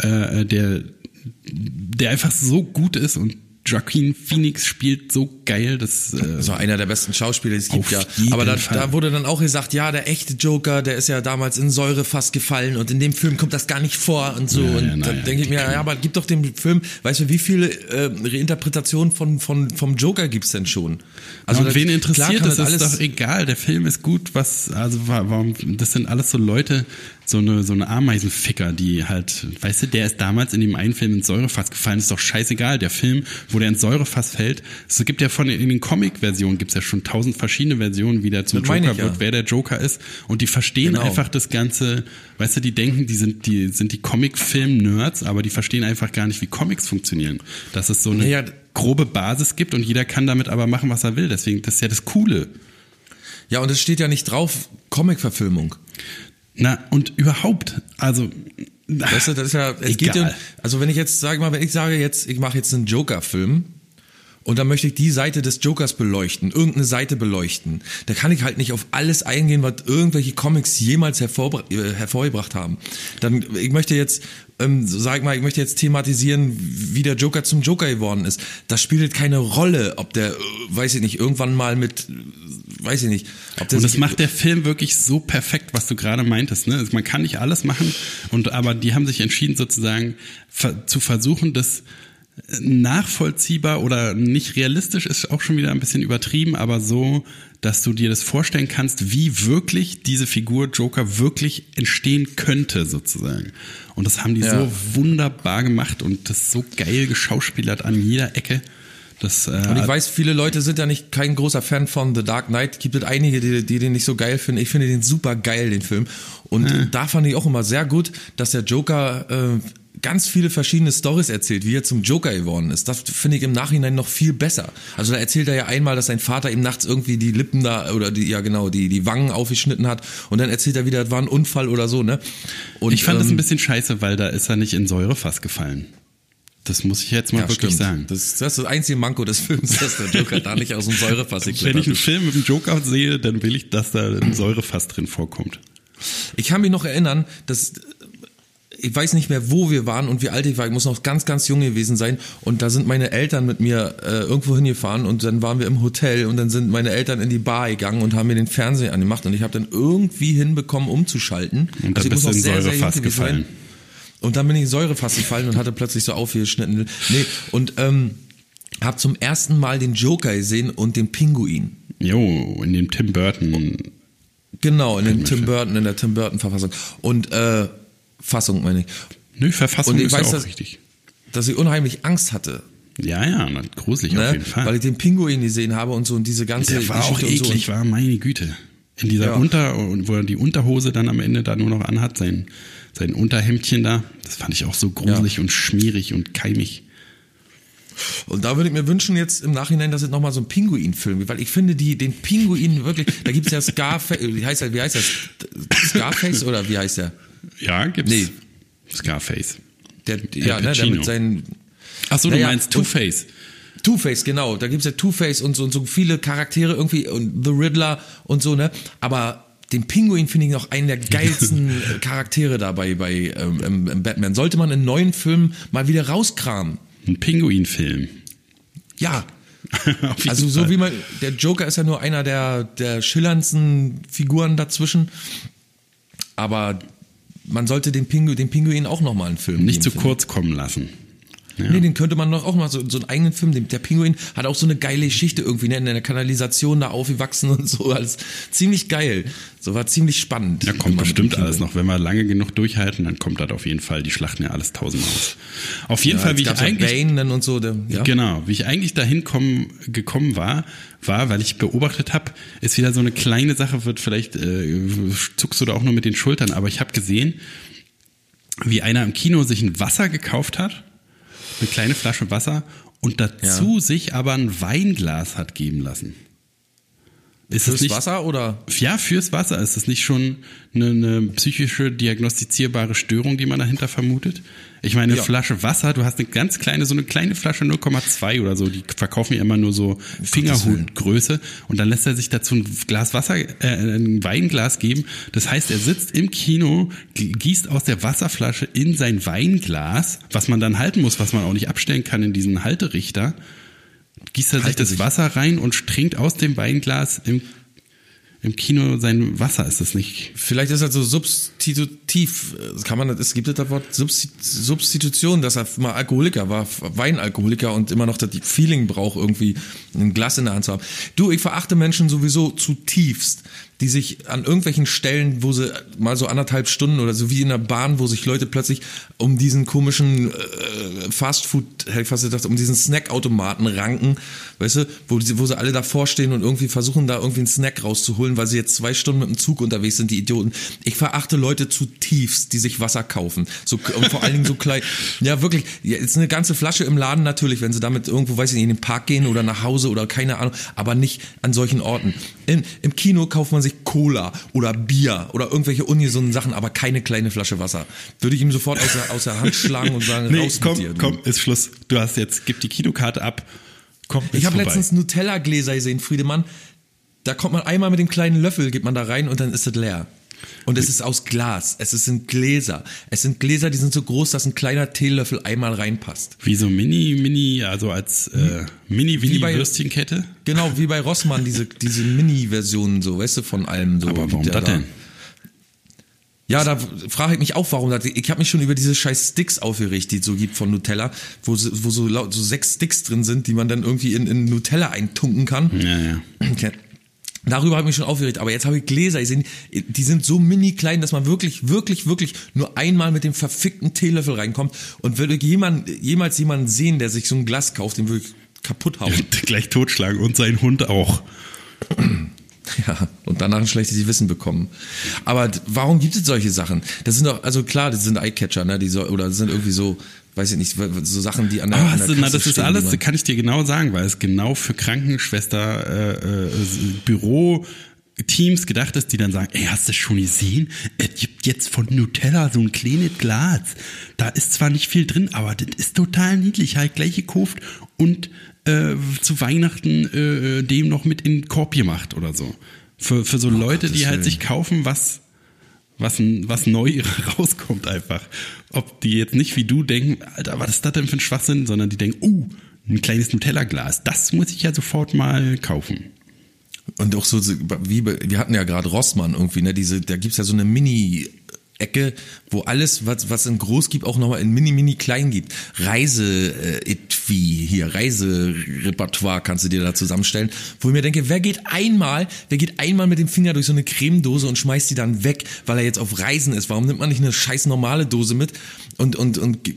äh, der, der einfach so gut ist und Joaquin Phoenix spielt so geil, dass äh,
Also einer der besten Schauspieler, die es gibt, ja. Aber da,
Fall.
da wurde dann auch gesagt, ja, der echte Joker, der ist ja damals in Säure fast gefallen und in dem Film kommt das gar nicht vor und so.
Ja, ja,
und
na
dann
ja,
denke ich mir, ja, aber gib doch dem Film, weißt du, wie viele äh, Reinterpretationen von, von, vom Joker gibt's denn schon?
Also und
das-
wen interessiert das, ist
alles,
doch egal. Der Film ist gut. Was also wa- warum? Das sind alles so Leute, so eine so eine Ameisenficker, die halt, weißt du, der ist damals in dem einen Film ins Säurefass gefallen. Ist doch scheißegal. Der Film, wo der ins Säurefass fällt, es gibt ja von in den Comic-Versionen gibt's ja schon tausend verschiedene Versionen, wie der zum
Das
Joker
ja.
wird, wer der Joker ist. Und die verstehen
Genau.
einfach das ganze. Weißt du, die denken, die sind die sind die Comic-Film-Nerds, aber die verstehen einfach gar nicht, wie Comics funktionieren. Dass es so eine
Ja, ja.
grobe Basis gibt und jeder kann damit aber machen, was er will. Deswegen, das ist ja das Coole.
Ja, und es steht ja nicht drauf, Comic-Verfilmung.
Na, und überhaupt, also.
Weißt du, das ist ja, es geht ja,
Egal.
also wenn ich jetzt, sage mal, wenn ich sage jetzt, ich mache jetzt einen Joker-Film und dann möchte ich die Seite des Jokers beleuchten, irgendeine Seite beleuchten, da kann ich halt nicht auf alles eingehen, was irgendwelche Comics jemals hervorbra äh, hervorgebracht haben. Dann, ich möchte jetzt, ähm, sag mal, ich möchte jetzt thematisieren, wie der Joker zum Joker geworden ist. Das spielt keine Rolle, ob der, äh, weiß ich nicht, irgendwann mal mit, äh, weiß ich nicht, ob der
Und das macht der Film wirklich so perfekt, was du gerade meintest. Ne? Also man kann nicht alles machen, und aber die haben sich entschieden, sozusagen ver zu versuchen, das nachvollziehbar oder nicht realistisch ist auch schon wieder ein bisschen übertrieben, aber so, dass du dir das vorstellen kannst, wie wirklich diese Figur Joker wirklich entstehen könnte, sozusagen. Und das haben die
Ja.
so wunderbar gemacht und das so geil geschauspielert an jeder Ecke. Das, äh,
Und ich weiß, viele Leute sind ja nicht kein großer Fan von The Dark Knight. Gibt es einige, die, die den nicht so geil finden. Ich finde den super geil, den Film. Und da fand ich auch immer sehr gut, dass der Joker äh, ganz viele verschiedene Stories erzählt, wie er zum Joker geworden ist. Das finde ich im Nachhinein noch viel besser. Also da erzählt er ja einmal, dass sein Vater ihm nachts irgendwie die Lippen da oder die ja genau die die Wangen aufgeschnitten hat und dann erzählt er wieder, das war ein Unfall oder so ne. Und,
ich fand das ein
ähm,
bisschen scheiße, weil da ist er nicht in Säurefass gefallen. Das muss ich jetzt mal
ja,
wirklich
stimmt.
sagen.
Das, das ist das einzige Manko des Films, dass der Joker da nicht aus dem Säurefass
Wenn ich
geklettert
einen. Film mit dem Joker sehe, dann will ich, dass da ein Säurefass drin vorkommt.
Ich kann mich noch erinnern, dass ich weiß nicht mehr, wo wir waren und wie alt ich war. Ich muss noch ganz, ganz jung gewesen sein. Und da sind meine Eltern mit mir äh, irgendwo hingefahren und dann waren wir im Hotel und dann sind meine Eltern in die Bar gegangen und haben mir den Fernseher angemacht und ich habe dann irgendwie hinbekommen, umzuschalten. Also
Und dann
ich muss
in
noch sehr, sehr jung sein.
gefallen.
Und dann bin ich in Säurefass gefallen und hatte plötzlich so aufgeschnitten. Nee, und ähm, habe zum ersten Mal den Joker gesehen und den Pinguin.
Jo, in dem Tim Burton.
Genau, in dem Tim Burton, in der Tim Burton Verfassung. Und äh, Fassung meine ich.
Nö, Verfassung
Und ich
ist
weiß,
ja auch
dass-
richtig.
Dass ich unheimlich Angst hatte.
Ja, ja, gruselig auf
Ne?
jeden Fall.
Weil ich den Pinguin gesehen habe und so und diese ganze
Der war auch
Geschichte und
eklig,
so.
war meine Güte. In dieser
Ja.
Unter, wo er die Unterhose dann am Ende da nur noch anhat, sein, sein Unterhemdchen da, das fand ich auch so gruselig und schmierig und keimig.
Und da würde ich mir wünschen jetzt im Nachhinein, dass es nochmal so ein Pinguin-Film gibt, weil ich finde die, den Pinguin wirklich, da gibt's ja Scarface, wie heißt er, wie heißt das? Scarface oder wie heißt der?
Ja, gibt's.
Nee.
Scarface.
Der, ja, ne, der mit seinen
Ach so, du
Naja,
meinst Two-Face.
Two-Face, genau. Da gibt's ja Two-Face und so, und so viele Charaktere irgendwie und The Riddler und so, ne? Aber den Pinguin finde ich noch einen der geilsten Charaktere dabei bei ähm, Batman. Sollte man in neuen Filmen mal wieder rauskramen.
Ein Pinguin-Film.
Ja. Also so
Fall.
wie man, der Joker ist ja nur einer der, der schillerndsten Figuren dazwischen. Aber man sollte den Pinguin, den Pinguin auch nochmal einen Film
Nicht zu
ich.
kurz kommen lassen. Ja.
Nee, den könnte man doch auch mal so, so einen eigenen Film, den- der Pinguin hat auch so eine geile Geschichte irgendwie, ne, in der Kanalisation da aufgewachsen und so, alles ziemlich geil. So war ziemlich spannend.
Ja, kommt bestimmt alles noch. Wenn wir lange genug durchhalten, dann kommt das auf jeden Fall. Die schlachten ja alles tausendmal aus. Auf jeden
Ja,
Fall, wie ich eigentlich
dann und so, der, ja.
Genau, wie ich eigentlich dahin kommen, gekommen war, war, weil ich beobachtet habe, ist wieder so eine kleine Sache, wird vielleicht äh, zuckst du da auch nur mit den Schultern, aber ich habe gesehen, wie einer im Kino sich ein Wasser gekauft hat, eine kleine Flasche Wasser und dazu sich aber ein Weinglas hat geben lassen. Ist
Fürs
das nicht,
Wasser oder?
ja, fürs Wasser. Ist das nicht schon eine, eine psychische, diagnostizierbare Störung, die man dahinter vermutet? Ich meine, eine
Ja.
Flasche Wasser, du hast eine ganz kleine, so eine kleine Flasche 0,2 oder so, die verkaufen ja immer nur so Fingerhutgröße und dann lässt er sich dazu ein Glas Wasser, äh, ein Weinglas geben. Das heißt, er sitzt im Kino, gießt aus der Wasserflasche in sein Weinglas, was man dann halten muss, was man auch nicht abstellen kann in diesen Halterichter gießt er sich das
sich.
Wasser rein und trinkt aus dem Weinglas im, im Kino sein Wasser, ist das nicht?
Vielleicht ist das so substitutiv, äh, kann man, es gibt das Wort Substi- Substitution, dass er mal Alkoholiker war, Weinalkoholiker und immer noch das Feeling braucht, irgendwie ein Glas in der Hand zu haben. Du, ich verachte Menschen sowieso zutiefst, die sich an irgendwelchen Stellen, wo sie mal so anderthalb Stunden oder so wie in der Bahn, wo sich Leute plötzlich um diesen komischen äh, Fastfood, hätte fast gedacht, um diesen Snackautomaten ranken, weißt du, wo, sie- wo sie alle davor stehen und irgendwie versuchen, da irgendwie einen Snack rauszuholen, weil sie jetzt zwei Stunden mit dem Zug unterwegs sind, die Idioten. Ich verachte Leute zutiefst, die sich Wasser kaufen. So, und vor allen Dingen so klein. Ja, wirklich. Ist eine ganze Flasche im Laden natürlich, wenn sie damit irgendwo, weiß ich nicht, in den Park gehen oder nach Hause oder keine Ahnung, aber nicht an solchen Orten. In, Im Kino kauft man sich Cola oder Bier oder irgendwelche ungesunden Sachen, aber keine kleine Flasche Wasser. Würde ich ihm sofort aus der, aus der Hand schlagen und sagen,
Nee,
raus
komm,
mit dir. du.
komm, ist Schluss. Du hast jetzt, gib die Kinokarte ab. Komm,
Ich habe letztens Nutella-Gläser gesehen, Friedemann. Da kommt man einmal mit dem kleinen Löffel, geht man da rein und dann ist es leer. Und es ist aus Glas. Es sind Gläser. Es sind Gläser, die sind so groß, dass ein kleiner Teelöffel einmal reinpasst.
Wie so Mini, Mini, also als äh, Mini-Winnie-Würstchenkette.
Genau, wie bei Rossmann, diese, diese Mini-Versionen, so, weißt du, von allem so.
Aber warum das
da.
denn?
Ja, da frage ich mich auch, warum das. Ich habe mich schon über diese scheiß Sticks aufgeregt, die es so gibt von Nutella, wo, so- wo so, laut, so sechs Sticks drin sind, die man dann irgendwie in, in Nutella eintunken kann.
Ja, ja.
Darüber habe ich mich schon aufgeregt, aber jetzt habe ich Gläser gesehen, die sind so mini klein, dass man wirklich, wirklich, wirklich nur einmal mit dem verfickten Teelöffel reinkommt. Und würde ich jemand, jemals jemanden sehen, der sich so ein Glas kauft, den würde ich kaputt hauen.
Gleich totschlagen und sein Hund auch.
Ja, und danach ein schlechtes Gewissen bekommen. Aber warum gibt es solche Sachen? Das sind doch, also klar, das sind Eyecatcher, ne? Die so, oder das sind irgendwie so, weiß ich nicht, so Sachen, die an der,
Aber
an der
du, na, das ist alles, kann ich dir genau sagen, weil es genau für Krankenschwester äh, äh, Büro Teams gedacht ist, die dann sagen, ey, hast du schon gesehen? Es gibt jetzt von Nutella so ein kleines Glas. Da ist zwar nicht viel drin, aber das ist total niedlich. Halt gleich gekauft und äh, zu Weihnachten äh, dem noch mit in den Korb gemacht oder so. Für, für so Leute, die halt
Willen.
sich kaufen, was was, was neu rauskommt einfach. Ob die jetzt nicht wie du denken, Alter, was ist das denn für ein Schwachsinn, sondern die denken, uh, ein kleines Nutella-Glas, das muss ich ja sofort mal kaufen.
Und auch so, wie, wir hatten ja gerade Rossmann irgendwie, ne, diese, da gibt's ja so eine Mini- Ecke, wo alles, was, was in groß gibt, auch nochmal in mini, mini klein gibt. Reise, äh, Etui, hier, Reiserepertoire kannst du dir da zusammenstellen, wo ich mir denke, wer geht einmal, wer geht einmal mit dem Finger durch so eine Cremedose und schmeißt die dann weg, weil er jetzt auf Reisen ist? Warum nimmt man nicht eine scheiß normale Dose mit und, und, und,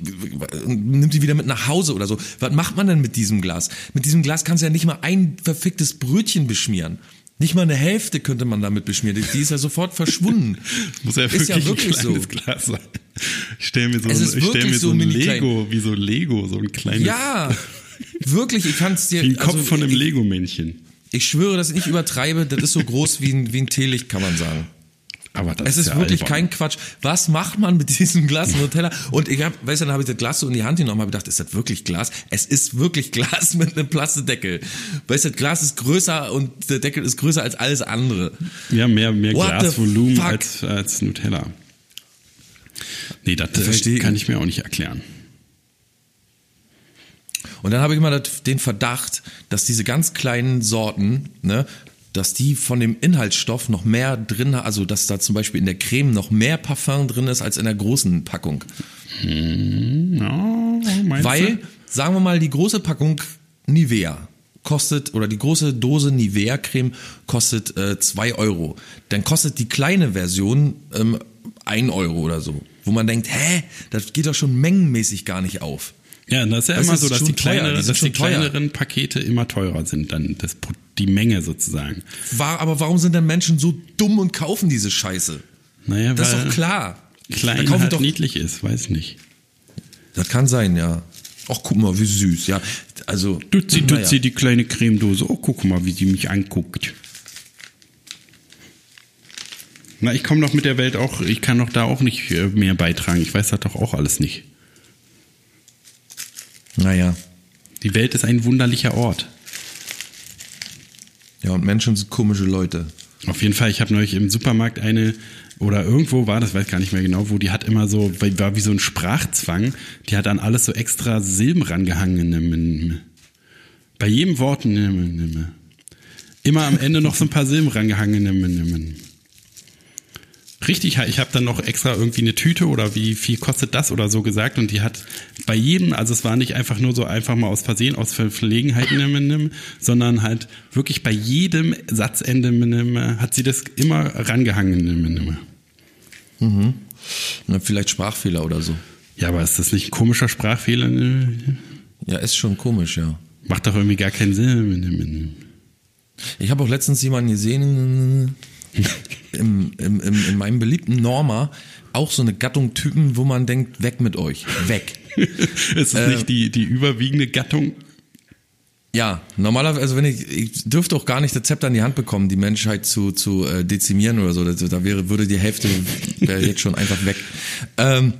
und nimmt die wieder mit nach Hause oder so? Was macht man denn mit diesem Glas? Mit diesem Glas kannst du ja nicht mal ein verficktes Brötchen beschmieren. Nicht mal eine Hälfte könnte man damit beschmieren. Die- ist ja sofort verschwunden.
Muss ja
Ist
wirklich,
ja wirklich
ein
so.
kleines Glas sein. Ich stell mir so,
Es
ein-
ist
ich stell mir so
so
ein
mini klein.
Lego, wie so Lego, so ein kleines,
Ja, wirklich, ich kann es dir.
wie ein Kopf
also,
von einem Lego-Männchen.
ich schwöre, dass ich nicht übertreibe, das ist so groß wie ein, wie ein Teelicht, kann man sagen.
Aber das
Es ist
ja
wirklich
albern.
kein Quatsch. Was macht man mit diesem Glas Nutella? Und ich hab, weißt du, dann habe ich das Glas so in die Hand genommen, habe gedacht, ist das wirklich Glas? Es ist wirklich Glas mit einem Plastedeckel. Weißt du, das Glas ist größer und der Deckel ist größer als alles andere.
Ja, mehr, mehr
What
Glasvolumen als, als Nutella. Nee, das
Verstehe ich
kann ich mir auch nicht erklären.
Und dann habe ich immer das, den Verdacht, dass diese ganz kleinen Sorten, ne, dass die von dem Inhaltsstoff noch mehr drin, also dass da zum Beispiel in der Creme noch mehr Parfum drin ist als in der großen Packung.
Ja, meinst
Weil,
du?
sagen wir mal, die große Packung Nivea kostet, oder die große Dose Nivea-Creme kostet äh, 2 Euro. Dann kostet die kleine Version ähm, 1 Euro oder so. Wo man denkt, hä, das geht doch schon mengenmäßig gar nicht auf.
Ja, das ist ja
Das
immer
ist
so, dass die,
teuer,
kleinere,
die
dass die kleineren Pakete immer teurer sind, dann das, die Menge sozusagen.
War, aber warum sind denn Menschen so dumm und kaufen diese Scheiße?
Naja,
Das ist doch klar.
klein
Da kaufen
halt
doch,
niedlich ist, weiß nicht.
das kann sein, ja. Ach, guck mal, wie süß, ja. Also,
Dutzi. Dutzi, die kleine Cremedose. Oh, guck mal, wie sie mich anguckt. Na, ich komme doch mit der Welt auch, ich kann doch da auch nicht äh, mehr beitragen. Ich weiß das doch auch alles nicht.
Naja.
Die Welt ist ein wunderlicher Ort.
Ja, und Menschen sind komische Leute.
Auf jeden Fall, ich habe neulich im Supermarkt eine, oder irgendwo war, das weiß ich gar nicht mehr genau, wo die hat immer so, war wie so ein Sprachzwang, die hat an alles so extra Silben rangehangen. Bei jedem Wort immer am Ende noch so ein paar Silben rangehangen. Richtig, ich habe dann noch extra irgendwie eine Tüte oder wie viel kostet das oder so gesagt und die hat bei jedem, also es war nicht einfach nur so einfach mal aus Versehen, aus Ver Verlegenheit, sondern halt wirklich bei jedem Satzende nimm, hat sie das immer rangehangen. Nimm.
Na, vielleicht Sprachfehler oder so.
Ja, aber ist das nicht ein komischer Sprachfehler?
Ja, ist schon komisch, ja.
Macht doch irgendwie gar keinen Sinn.
Ich habe auch letztens jemanden gesehen im, im, im, in meinem beliebten Norma, auch so eine Gattung Typen, wo man denkt, weg mit euch, weg.
ist es nicht die, die überwiegende Gattung?
Ja, normalerweise, also wenn ich, ich dürfte auch gar nicht das Zepter in die Hand bekommen, die Menschheit zu, zu äh, dezimieren oder so. Da, da wäre, würde die Hälfte wäre jetzt schon einfach weg. Ähm,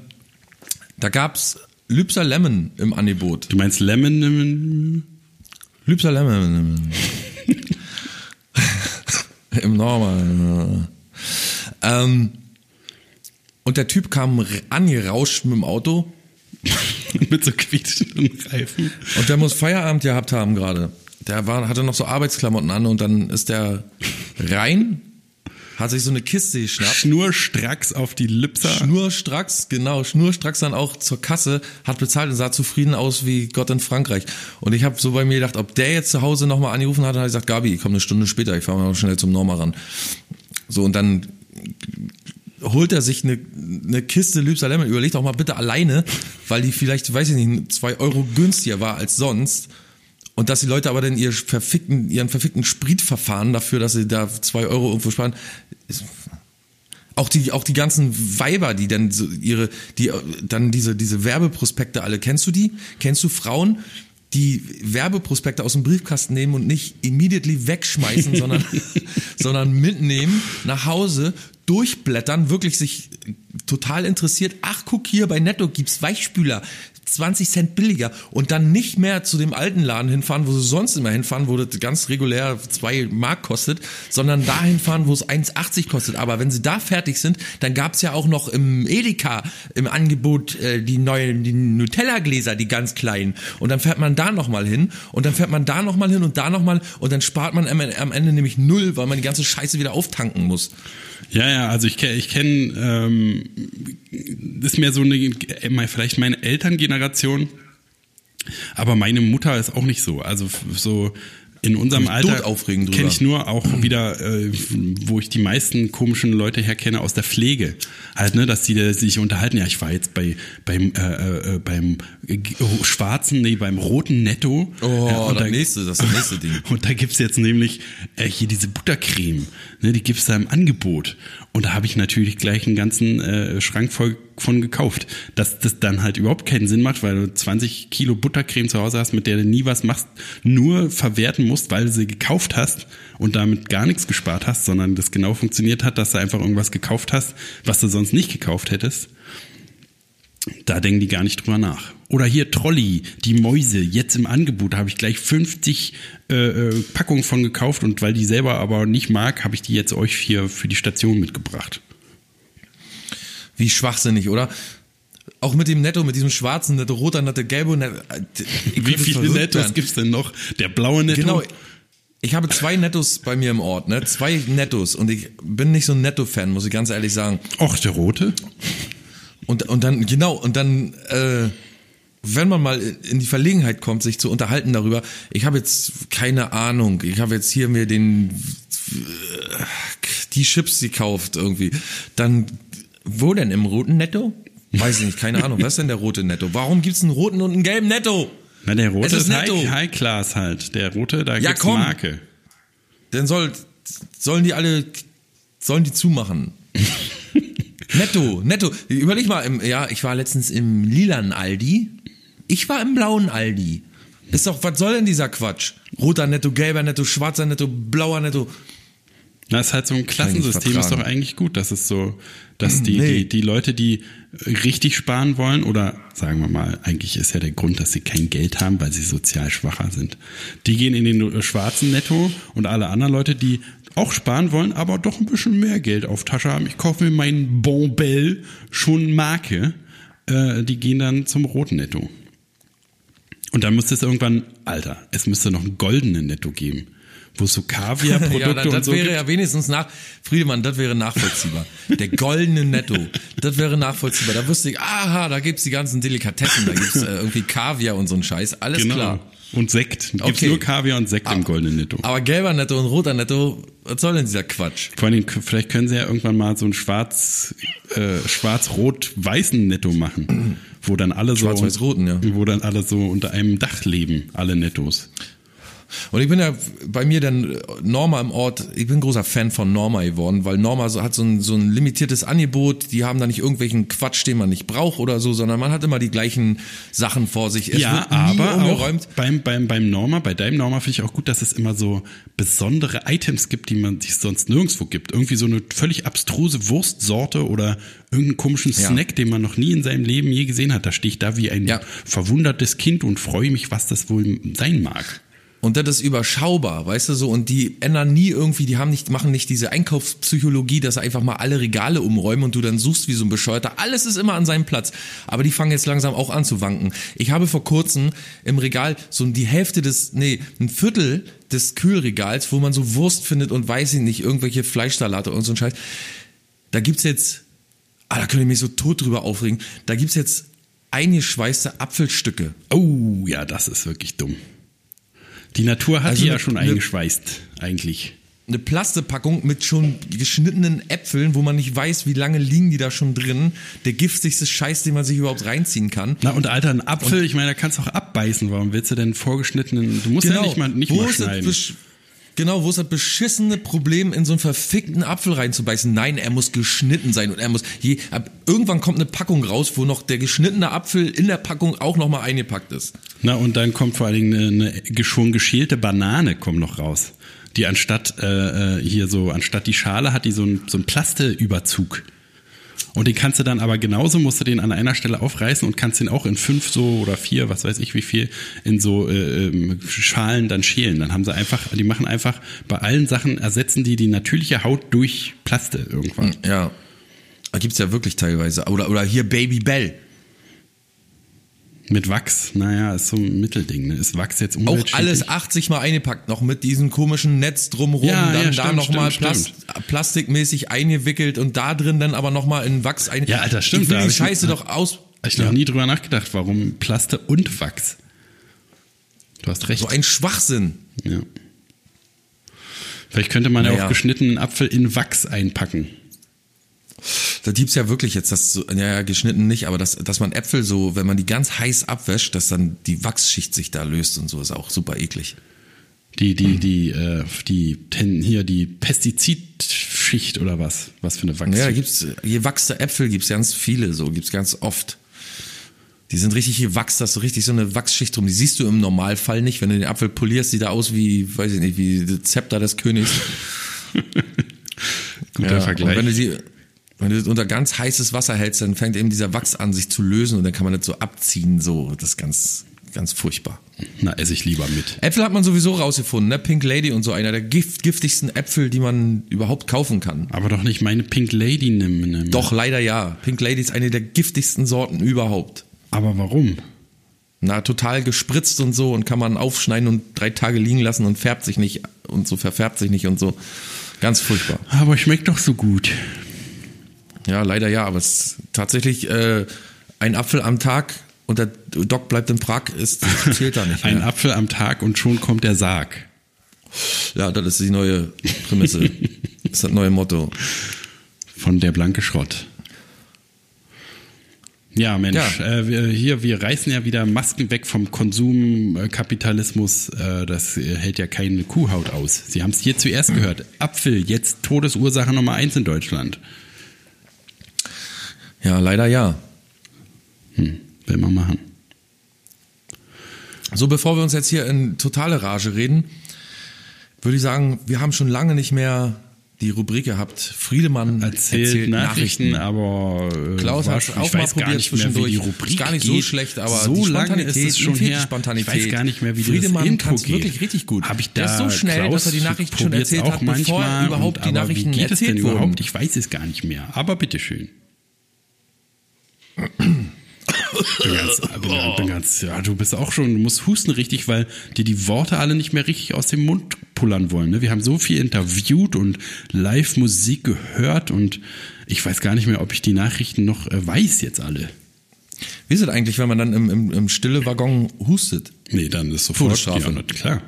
da gab's Lübser Lemon im Angebot.
Du meinst Lemon?
Lübser Lemon. Im Normal. Ähm, und der Typ kam angerauscht mit dem Auto
mit so quietschenden Reifen.
und der muss Feierabend gehabt haben gerade. Der war, hatte noch so Arbeitsklamotten an und dann ist der rein, hat sich so eine Kiste geschnappt.
Schnurstracks auf die Lipser.
Schnurstracks, genau, schnurstracks dann auch zur Kasse, hat bezahlt und sah zufrieden aus wie Gott in Frankreich. Und ich habe so bei mir gedacht, ob der jetzt zu Hause nochmal angerufen hat, hat er gesagt, Gabi, ich komme eine Stunde später, ich fahre mal schnell zum Norma ran. So, und dann holt er sich eine, eine Kiste Lübser Lemon, überlegt auch mal bitte alleine, weil die vielleicht, weiß ich nicht, zwei Euro günstiger war als sonst. Und dass die Leute aber dann ihr verfickten, ihren verfickten Sprit verfahren dafür, dass sie da zwei Euro irgendwo sparen, ist, auch die, auch die ganzen Weiber, die dann so ihre, die äh, dann diese, diese Werbeprospekte alle, kennst du die? Kennst du Frauen, die Werbeprospekte aus dem Briefkasten nehmen und nicht immediately wegschmeißen, sondern, sondern mitnehmen nach Hause, durchblättern, wirklich sich total interessiert. Ach, guck hier, bei Netto gibt's Weichspüler. 20 Cent billiger und dann nicht mehr zu dem alten Laden hinfahren, wo sie sonst immer hinfahren, wo das ganz regulär zwei Mark kostet, sondern dahin fahren, wo es 1,80 kostet. Aber wenn sie da fertig sind, dann gab's ja auch noch im Edeka im Angebot äh, die neuen die Nutella-Gläser, die ganz kleinen. Und dann fährt man da nochmal hin und dann fährt man da nochmal hin und da nochmal und dann spart man am, am Ende nämlich null, weil man die ganze Scheiße wieder auftanken muss.
Ja, ja, also ich kenne, ich kenn, ähm, ist mehr so eine, vielleicht meine Elterngeneration, aber meine Mutter ist auch nicht so. Also so in unserem Alter kenne ich nur auch wieder, äh, wo ich die meisten komischen Leute herkenne aus der Pflege. Halt, ne, dass die sich unterhalten. Ja, ich war jetzt bei beim äh, äh, beim äh, schwarzen, nee, beim roten Netto.
Oh,
ja, und
das
da-
nächste, das nächste Ding.
und da gibt's jetzt nämlich äh, hier diese Buttercreme, ne, die gibt's da im Angebot. Und da habe ich natürlich gleich einen ganzen äh, Schrank voll von gekauft. Dass das dann halt überhaupt keinen Sinn macht, weil du 20 Kilo Buttercreme zu Hause hast, mit der du nie was machst, nur verwerten musst, weil du sie gekauft hast und damit gar nichts gespart hast, sondern das genau funktioniert hat, dass du einfach irgendwas gekauft hast, was du sonst nicht gekauft hättest. Da denken die gar nicht drüber nach. Oder hier Trolli, die Mäuse, jetzt im Angebot, habe ich gleich 50 äh, äh, Packungen von gekauft und weil die selber aber nicht mag, habe ich die jetzt euch hier für die Station mitgebracht.
Wie schwachsinnig, oder? Auch mit dem Netto, mit diesem schwarzen Netto, roter Netto, gelbe Netto.
Wie viele Nettos
werden.
gibt's denn noch? Der blaue Netto?
Genau. Ich habe zwei Nettos bei mir im Ort, ne? Zwei Nettos. Und ich bin nicht so ein Netto-Fan, muss ich ganz ehrlich sagen.
Och, der rote?
Und, und dann, genau, und dann, äh, wenn man mal in die Verlegenheit kommt, sich zu unterhalten darüber, ich habe jetzt keine Ahnung, ich habe jetzt hier mir den die Chips gekauft irgendwie, dann wo denn im roten Netto? Weiß ich nicht, keine Ahnung. Was ist denn der rote Netto? Warum gibt's einen roten und einen gelben Netto?
Na, der rote
Es ist
ist, High. High Class halt. Der rote, da
Ja,
gibt's
komm.
Marke.
Dann soll, sollen die alle, sollen die zumachen. netto, netto. Überleg mal, im, ja, ich war letztens im lilanen Aldi. Ich war im blauen Aldi. Ist doch, was soll denn dieser Quatsch? Roter Netto, gelber Netto, schwarzer Netto, blauer Netto.
Na, ist halt so ein Klassensystem, ist doch eigentlich gut. Das ist so, dass die,
Nee.
die, die Leute, die richtig sparen wollen, oder sagen wir mal, eigentlich ist ja der Grund, dass sie kein Geld haben, weil sie sozial schwacher sind. Die gehen in den schwarzen Netto und alle anderen Leute, die auch sparen wollen, aber doch ein bisschen mehr Geld auf Tasche haben. Ich kaufe mir meinen Bonbell schon Marke. Äh, die gehen dann zum roten Netto. Und dann müsste es irgendwann, Alter, es müsste noch einen goldenen Netto geben, wo es so Kaviarprodukte
Ja, das,
und
das
so
wäre
gibt.
ja wenigstens nach, Friedemann, das wäre nachvollziehbar. Der goldene Netto, das wäre nachvollziehbar. Da wüsste ich, aha, da gibt's die ganzen Delikatessen, da gibt's äh, irgendwie Kaviar und so ein Scheiß, alles
Genau.
klar.
Und Sekt. Gibt's
Okay.
nur Kaviar und Sekt im goldenen Netto.
Aber gelber Netto und roter Netto, was soll denn dieser Quatsch?
Vor allem, vielleicht können sie ja irgendwann mal so ein schwarz, äh, schwarz-rot-weißen Netto machen, wo dann alle so, wo dann alle so unter einem Dach leben, alle Nettos.
Und ich bin ja bei mir dann äh, Norma im Ort, ich bin ein großer Fan von Norma geworden, weil Norma so, hat so ein, so ein limitiertes Angebot, die haben da nicht irgendwelchen Quatsch, den man nicht braucht oder so, sondern man hat immer die gleichen Sachen vor sich. Es
ja, aber auch
umgeräumt.
beim, beim, beim Norma, bei deinem Norma finde ich auch gut, dass es immer so besondere Items gibt, die man sich sonst nirgendwo gibt. Irgendwie so eine völlig abstruse Wurstsorte oder irgendeinen komischen
Ja.
Snack, den man noch nie in seinem Leben je gesehen hat. Da stehe ich da wie ein
Ja.
verwundertes Kind und freue mich, was das wohl sein mag.
Und das ist überschaubar, weißt du so, und die ändern nie irgendwie, die haben nicht, machen nicht diese Einkaufspsychologie, dass einfach mal alle Regale umräumen und du dann suchst wie so ein Bescheuerter. Alles ist immer an seinem Platz. Aber die fangen jetzt langsam auch an zu wanken. Ich habe vor kurzem im Regal so die Hälfte des, nee, ein Viertel des Kühlregals, wo man so Wurst findet und weiß ich nicht, irgendwelche Fleischsalate und so ein Scheiß. Da gibt's jetzt, ah, da könnte ich mich so tot drüber aufregen, da gibt's jetzt eingeschweißte Apfelstücke.
Oh, ja, das ist wirklich dumm. Die Natur hat
Also
die ja schon eingeschweißt, eigentlich.
eine Plastepackung mit schon geschnittenen Äpfeln, wo man nicht weiß, wie lange liegen die da schon drin. Der giftigste Scheiß, den man sich überhaupt reinziehen kann.
Na und Alter, ein Apfel, ich meine, da kannst du auch abbeißen. Warum willst du denn vorgeschnittenen? Du musst ja nicht mal nicht
wo
mal
ist
schneiden.
besch- Genau, wo ist das beschissene Problem, in so einen verfickten Apfel reinzubeißen? Nein, er muss geschnitten sein und er muss je, ab, irgendwann kommt eine Packung raus, wo noch der geschnittene Apfel in der Packung auch nochmal eingepackt ist.
Na und dann kommt vor allen Dingen eine, eine schon geschälte Banane kommt noch raus. Die anstatt äh, äh, hier so anstatt die Schale hat die so ein so ein Plasteüberzug. Und den kannst du dann aber genauso musst du den an einer Stelle aufreißen und kannst den auch in fünf so oder vier, was weiß ich wie viel, in so äh, ähm, Schalen dann schälen. Dann haben sie einfach, die machen einfach bei allen Sachen ersetzen die die natürliche Haut durch Plaste irgendwann.
Ja. Gibt's ja wirklich teilweise. Oder, oder hier Baby Bell.
Mit Wachs, naja, ist so ein Mittelding. Ne? Ist Wachs jetzt
Auch alles 80 mal eingepackt, noch mit diesem komischen Netz drumrum,
Ja,
dann
ja,
da nochmal Plast plastikmäßig eingewickelt und da drin dann aber nochmal in Wachs ein.
Ja, Alter, stimmt,
Ich will die
hab ich-
Scheiße doch aus.
Hab ich noch nie drüber nachgedacht, warum Plaste und Wachs. Du hast recht.
So ein Schwachsinn.
ja. Vielleicht könnte man ja
Naja.
auch geschnittenen Apfel in Wachs einpacken.
Da gibt's ja wirklich jetzt das, ja, ja, geschnitten nicht, aber das, dass man Äpfel so, wenn man die ganz heiß abwäscht, dass dann die Wachsschicht sich da löst und so, ist auch super eklig.
Die, die, die, äh, die, hier, die Pestizidschicht oder was? Was für eine
Ja,
Wachsschicht?
gibt's, gewachste Äpfel gibt's ganz viele, so, gibt's ganz oft. Die sind richtig gewachst, da ist so richtig so eine Wachsschicht drum. Die siehst du im Normalfall nicht. Wenn du den Apfel polierst, sieht er aus wie, weiß ich nicht, wie das Zepter des Königs.
Guter
Ja,
Vergleich.
Und wenn du sie, wenn du das unter ganz heißes Wasser hältst, dann fängt eben dieser Wachs an, sich zu lösen und dann kann man das so abziehen, so. Das ist ganz, ganz furchtbar.
Na, esse ich lieber mit.
Äpfel hat man sowieso rausgefunden, ne? Pink Lady und so, einer der gift, giftigsten Äpfel, die man überhaupt kaufen kann.
Aber doch nicht meine Pink Lady nimm, nimm.
Doch, leider ja. Pink Lady ist eine der giftigsten Sorten überhaupt.
Aber warum?
Na, total gespritzt und so und kann man aufschneiden und drei Tage liegen lassen und färbt sich nicht und so verfärbt sich nicht und so. Ganz furchtbar.
Aber schmeckt doch so gut.
Ja, leider ja, aber es ist tatsächlich äh, ein Apfel am Tag und der Doc bleibt in Prag, ist, zählt da nicht
Ein. Apfel am Tag und schon kommt der Sarg.
Ja, das ist die neue Prämisse. das ist das neue Motto.
Von der blanke Schrott. Ja, Mensch,
Ja.
Äh, wir, hier, wir reißen ja wieder Masken weg vom Konsumkapitalismus. Äh, das hält ja keine Kuhhaut aus. Sie haben es hier zuerst gehört. Apfel, jetzt Todesursache Nummer eins in Deutschland.
Ja, leider ja.
Hm, will man machen.
So, bevor wir uns jetzt hier in totale Rage reden, würde ich sagen, wir haben schon lange nicht mehr die Rubrik gehabt. Friedemann
Erzählt,
erzählt,
Nachrichten,
Nachrichten.
aber äh,
Klaus hat's
schon-
auch mal probiert
nicht mehr,
zwischendurch.
Rubrik
Ist gar nicht so
geht.
schlecht, aber
so
die
lange ist
Spontanität,
es schon her.
Spontanität.
Ich weiß gar nicht mehr, wie
Friedemann kann's
geht.
wirklich richtig gut.
Hab ich
Der
da
ist so schnell,
Klaus
dass er die Nachrichten schon erzählt
auch
hat, bevor
manchmal
überhaupt
und,
die Nachrichten
wie geht es denn
erzählt wurden.
überhaupt? Ich weiß es gar nicht mehr. Aber bitteschön. Bin ganz, bin, bin ganz, ja, du bist auch schon, du musst husten richtig, weil dir die Worte alle nicht mehr richtig aus dem Mund pullern wollen. Ne? Wir haben so viel interviewt und Live-Musik gehört und ich weiß gar nicht mehr, ob ich die Nachrichten noch äh, weiß jetzt alle.
Wie ist es eigentlich, wenn man dann im, im, im stille Waggon hustet?
Nee, dann ist sofort
Todesstrafe.
Ja, klar.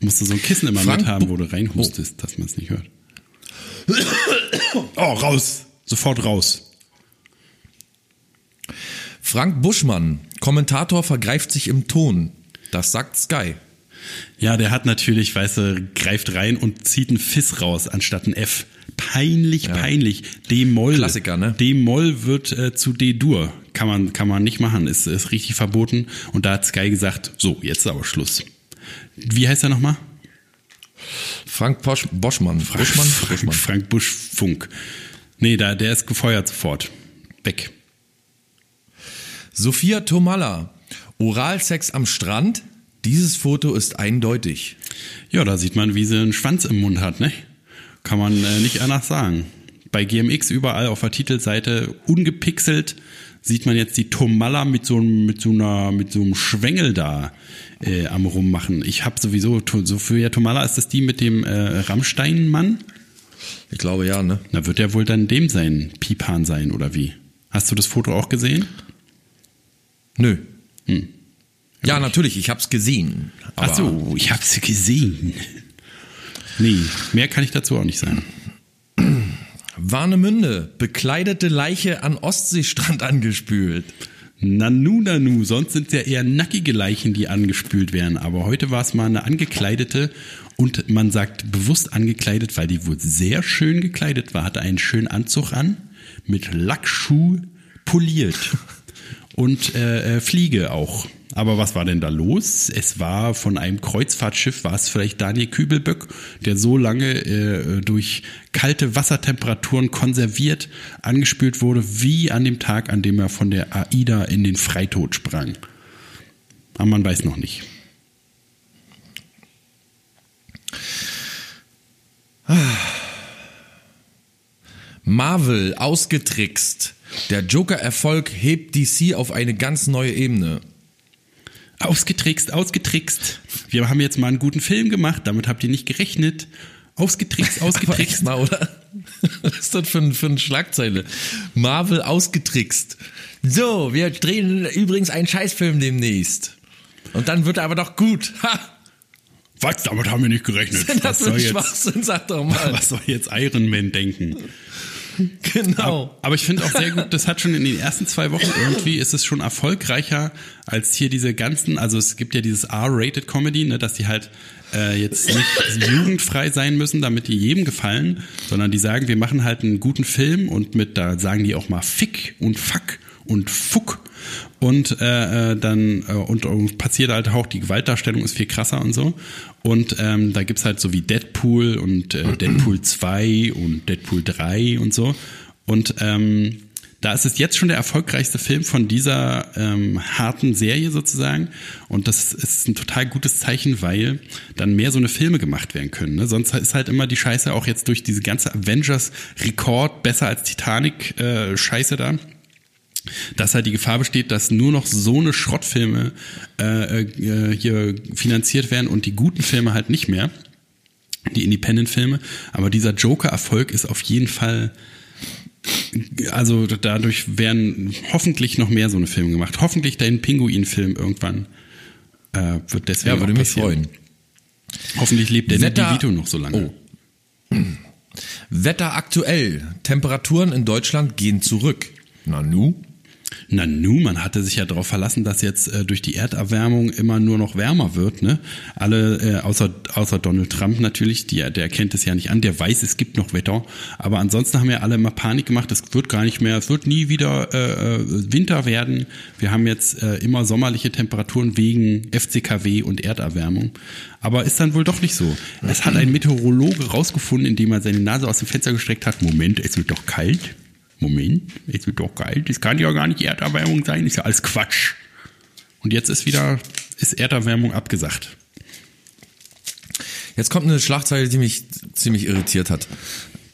Musst du so ein Kissen immer
Frank
mithaben,
Bu-
wo du reinhustest, dass man es nicht hört. Oh, raus! Sofort raus.
Frank Buschmann, Kommentator vergreift sich im Ton. Das sagt Sky.
Ja, der hat natürlich, weißt du, greift rein und zieht ein Fiss raus anstatt ein F. Peinlich, peinlich. D-Moll.
Klassiker, ne?
D-Moll wird äh, zu D-Dur. Kann man, kann man nicht machen. Ist, ist richtig verboten. Und da hat Sky gesagt, so, jetzt ist aber Schluss. Wie heißt er nochmal?
Frank Bosch, Boschmann. Buschmann?
Frank,
Buschmann.
Frank Buschfunk. Nee, da, der ist gefeuert sofort. Weg.
Sophia Tomalla. Oralsex am Strand. Dieses Foto ist eindeutig.
Ja, da sieht man, wie sie einen Schwanz im Mund hat, ne? Kann man äh, nicht anders sagen. Bei GMX überall auf der Titelseite ungepixelt sieht man jetzt die Tomalla mit so, einem- mit so einer mit so einem Schwengel da äh, am rummachen. Ich habe sowieso Sophia Tomalla ist das die mit dem äh, Rammstein-Mann?
Ich glaube ja, ne?
Na wird er wohl dann dem sein Pipan sein oder wie? Hast du das Foto auch gesehen?
Nö. Ja, natürlich, ich hab's gesehen. Aber
Ach so, ich habe sie gesehen. Nee, mehr kann ich dazu auch nicht sagen.
Warnemünde. Bekleidete Leiche an Ostseestrand angespült.
Nanu, nanu, sonst sind es ja eher nackige Leichen, die angespült werden. Aber heute war es mal eine angekleidete und man sagt bewusst angekleidet, weil die wohl sehr schön gekleidet war, hatte einen schönen Anzug an, mit Lackschuh poliert und äh, äh, Fliege auch. Aber was war denn da los? Es war von einem Kreuzfahrtschiff, war es vielleicht Daniel Kübelböck, der so lange äh, durch kalte Wassertemperaturen konserviert angespült wurde, wie an dem Tag, an dem er von der AIDA in den Freitod sprang. Aber man weiß noch nicht.
Marvel ausgetrickst. Der Joker-Erfolg hebt DC auf eine ganz neue Ebene.
Ausgetrickst, ausgetrickst. Wir haben jetzt mal einen guten Film gemacht, damit habt ihr nicht gerechnet. Ausgetrickst, ausgetrickst.
mal, oder? Was ist das für, ein, für eine Schlagzeile? Marvel ausgetrickst. So, wir drehen übrigens einen Scheißfilm demnächst. Und dann wird er aber doch gut. Ha!
Was? Damit haben wir nicht gerechnet.
Das
Was soll jetzt,
Schwachsinn, sag doch mal.
was soll jetzt Iron Man denken?
Genau.
Aber ich finde auch sehr gut, das hat schon in den ersten zwei Wochen irgendwie ist es schon erfolgreicher als hier diese ganzen, also es gibt ja dieses R-rated Comedy, ne, dass die halt äh, jetzt nicht jugendfrei sein müssen, damit die jedem gefallen, sondern die sagen, wir machen halt einen guten Film und mit da sagen die auch mal Fick und Fuck und Fuck und äh, äh, dann äh, und, und passiert halt auch die Gewaltdarstellung ist viel krasser und so und ähm, da gibt's halt so wie Deadpool und äh, Deadpool 2 und Deadpool 3 und so und ähm, da ist es jetzt schon der erfolgreichste Film von dieser ähm, harten Serie sozusagen. Und das ist ein total gutes Zeichen, weil dann mehr so eine Filme gemacht werden können. Ne? Sonst ist halt immer die Scheiße auch jetzt durch diese ganze Avengers-Rekord besser als Titanic-Scheiße da dass halt die Gefahr besteht, dass nur noch so eine Schrottfilme äh, äh, hier finanziert werden und die guten Filme halt nicht mehr, die Independent-Filme. Aber dieser Joker-Erfolg ist auf jeden Fall, also dadurch werden hoffentlich noch mehr so eine Filme gemacht. Hoffentlich dein Pinguin-Film irgendwann äh, wird deswegen
Ja, würde
auch
mich freuen.
Hoffentlich lebt Danny
Wetter-
DeVito noch so lange.
Oh. Wetter aktuell. Temperaturen in Deutschland gehen zurück. Nanu?
Na nu, man hatte sich ja darauf verlassen, dass jetzt äh, durch die Erderwärmung immer nur noch wärmer wird. Ne? Alle, äh, außer, außer Donald Trump natürlich, die, der erkennt es ja nicht an, der weiß, es gibt noch Wetter. Aber ansonsten haben ja alle immer Panik gemacht, es wird gar nicht mehr, es wird nie wieder äh, äh, Winter werden. Wir haben jetzt äh, immer sommerliche Temperaturen wegen FCKW und Erderwärmung. Aber ist dann wohl doch nicht so. Es hat ein Meteorologe rausgefunden, indem er seine Nase aus dem Fenster gestreckt hat, Moment, es wird doch kalt. Moment, es wird doch kalt. Das kann ja gar nicht Erderwärmung sein, ist ja alles Quatsch. Und jetzt ist wieder, ist Erderwärmung abgesagt.
Jetzt kommt eine Schlagzeile, die mich ziemlich irritiert hat.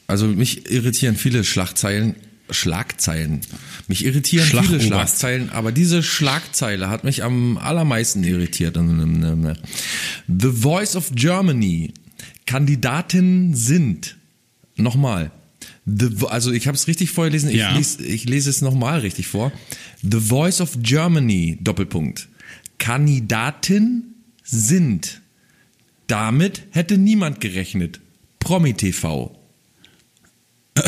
Also mich irritieren viele Schlagzeilen. Schlagzeilen. Mich irritieren viele. Schlagzeilen, aber diese Schlagzeile hat mich am allermeisten irritiert. The Voice of Germany. Kandidaten sind. Nochmal. The, also ich habe es richtig vorgelesen, ich,
Ja.
lese, ich lese es nochmal richtig vor. The Voice of Germany, Doppelpunkt. Kandidaten sind. Damit hätte niemand gerechnet. Promi TV.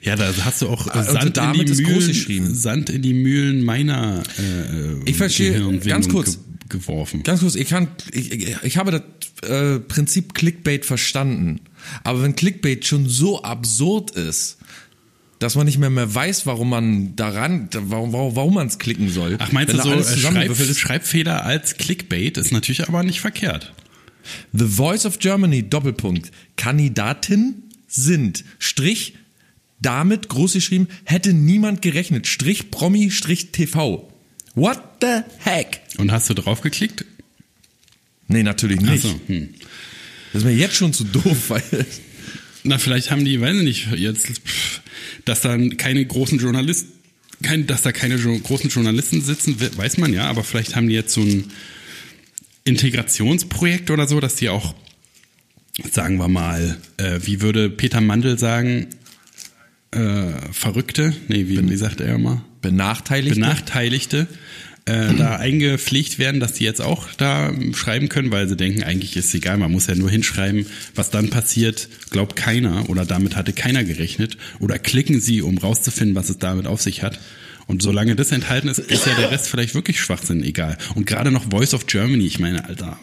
Ja, da hast du auch
Also
Sand, in die Mühlen. Sand in die Mühlen meiner äh,
Ich verstehe, ganz kurz,
ge geworfen.
Ganz kurz, ich kann, ich, ich, ich habe das äh, Prinzip Clickbait verstanden. Aber wenn Clickbait schon so absurd ist, dass man nicht mehr mehr weiß, warum man daran, warum, warum, man es klicken soll.
Ach, meinst
wenn
du so,
alles
äh, Schreib? Schreibfehler als Clickbait ist natürlich aber nicht verkehrt.
The Voice of Germany, Doppelpunkt. Kandidatin sind, Strich, damit, groß geschrieben, hätte niemand gerechnet, Strich, Promi, Strich, TV. What the heck?
Und hast du draufgeklickt?
Nee, natürlich nicht.
So, hm.
Das ist mir jetzt schon zu doof, weil,
Na, vielleicht haben die, weiß ich nicht, jetzt, dass dann keine großen Journalisten, kein, dass da keine jo großen Journalisten sitzen, we- weiß man ja, aber vielleicht haben die jetzt so ein Integrationsprojekt oder so, dass die auch, sagen wir mal, äh, wie würde Peter Mandel sagen, äh, Verrückte, nee, wie, wie sagt er immer?
benachteiligt.
Benachteiligte äh, da eingepflegt werden, dass die jetzt auch da schreiben können, weil sie denken, eigentlich ist es egal, man muss ja nur hinschreiben, was dann passiert, glaubt keiner oder damit hatte keiner gerechnet oder klicken sie, um rauszufinden, was es damit auf sich hat. Und solange das enthalten ist, ist ja der Rest vielleicht wirklich Schwachsinn egal. Und gerade noch Voice of Germany, ich meine, Alter,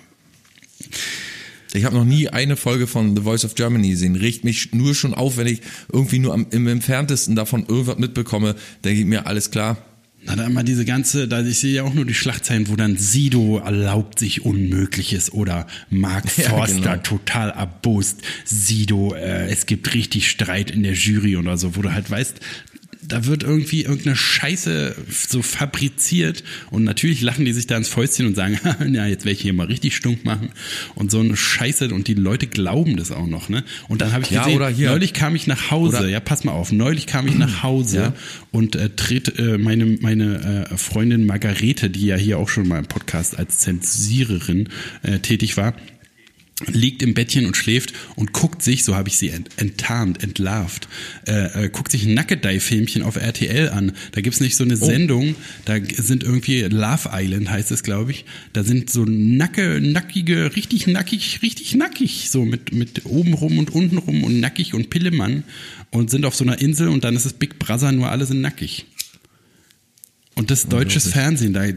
Ich habe noch nie eine Folge von The Voice of Germany gesehen. Regt mich nur schon auf, wenn ich irgendwie nur am, im entferntesten davon irgendwas mitbekomme, denke ich mir, alles klar.
Na, da immer diese ganze, da ich sehe ja auch nur die Schlagzeilen, wo dann Sido erlaubt sich Unmögliches oder Mark
Ja,
Forster
genau.
total erbost. Sido, äh, es gibt richtig Streit in der Jury oder so, wo du halt weißt, da wird irgendwie irgendeine Scheiße so fabriziert und natürlich lachen die sich da ins Fäustchen und sagen, ja, jetzt werde ich hier mal richtig stunk machen und so eine Scheiße und die Leute glauben das auch noch, ne? Und dann habe ich
Ja,
gesehen,
hier-
neulich kam ich nach Hause,
Oder-
ja, pass mal auf, neulich kam ich nach Hause
Ja.
und äh, tritt äh, meine meine äh, Freundin Margarete, die ja hier auch schon mal im Podcast als Zensiererin äh, tätig war, liegt im Bettchen und schläft und guckt sich, so habe ich sie ent enttarnt, entlarvt, äh, äh, guckt sich Nackedei-Filmchen auf RTL an. Da gibt's nicht so eine Sendung, da sind irgendwie Love Island heißt es, glaube ich. Da sind so nacke, nackige, richtig nackig, richtig nackig, so mit, mit oben rum und unten rum und nackig und Pillemann und sind auf so einer Insel und dann ist es Big Brother, nur alle sind nackig. Und das deutsches Fernsehen, da, äh,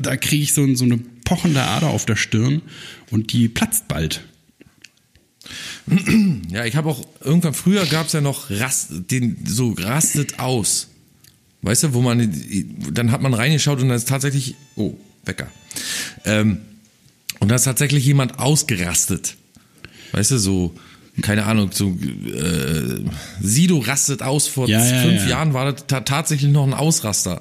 da kriege ich so, so eine pochende Ader auf der Stirn und die platzt bald.
Ja, ich habe auch irgendwann früher gab's ja noch Rast, den so rastet aus. Weißt du, wo man dann hat man reingeschaut und dann ist tatsächlich oh Wecker. Ähm, und da ist tatsächlich jemand ausgerastet. Weißt du, so keine Ahnung, so äh, Sido rastet aus. Vor
Ja, ja,
fünf
ja.
Jahren war das ta tatsächlich noch ein Ausraster.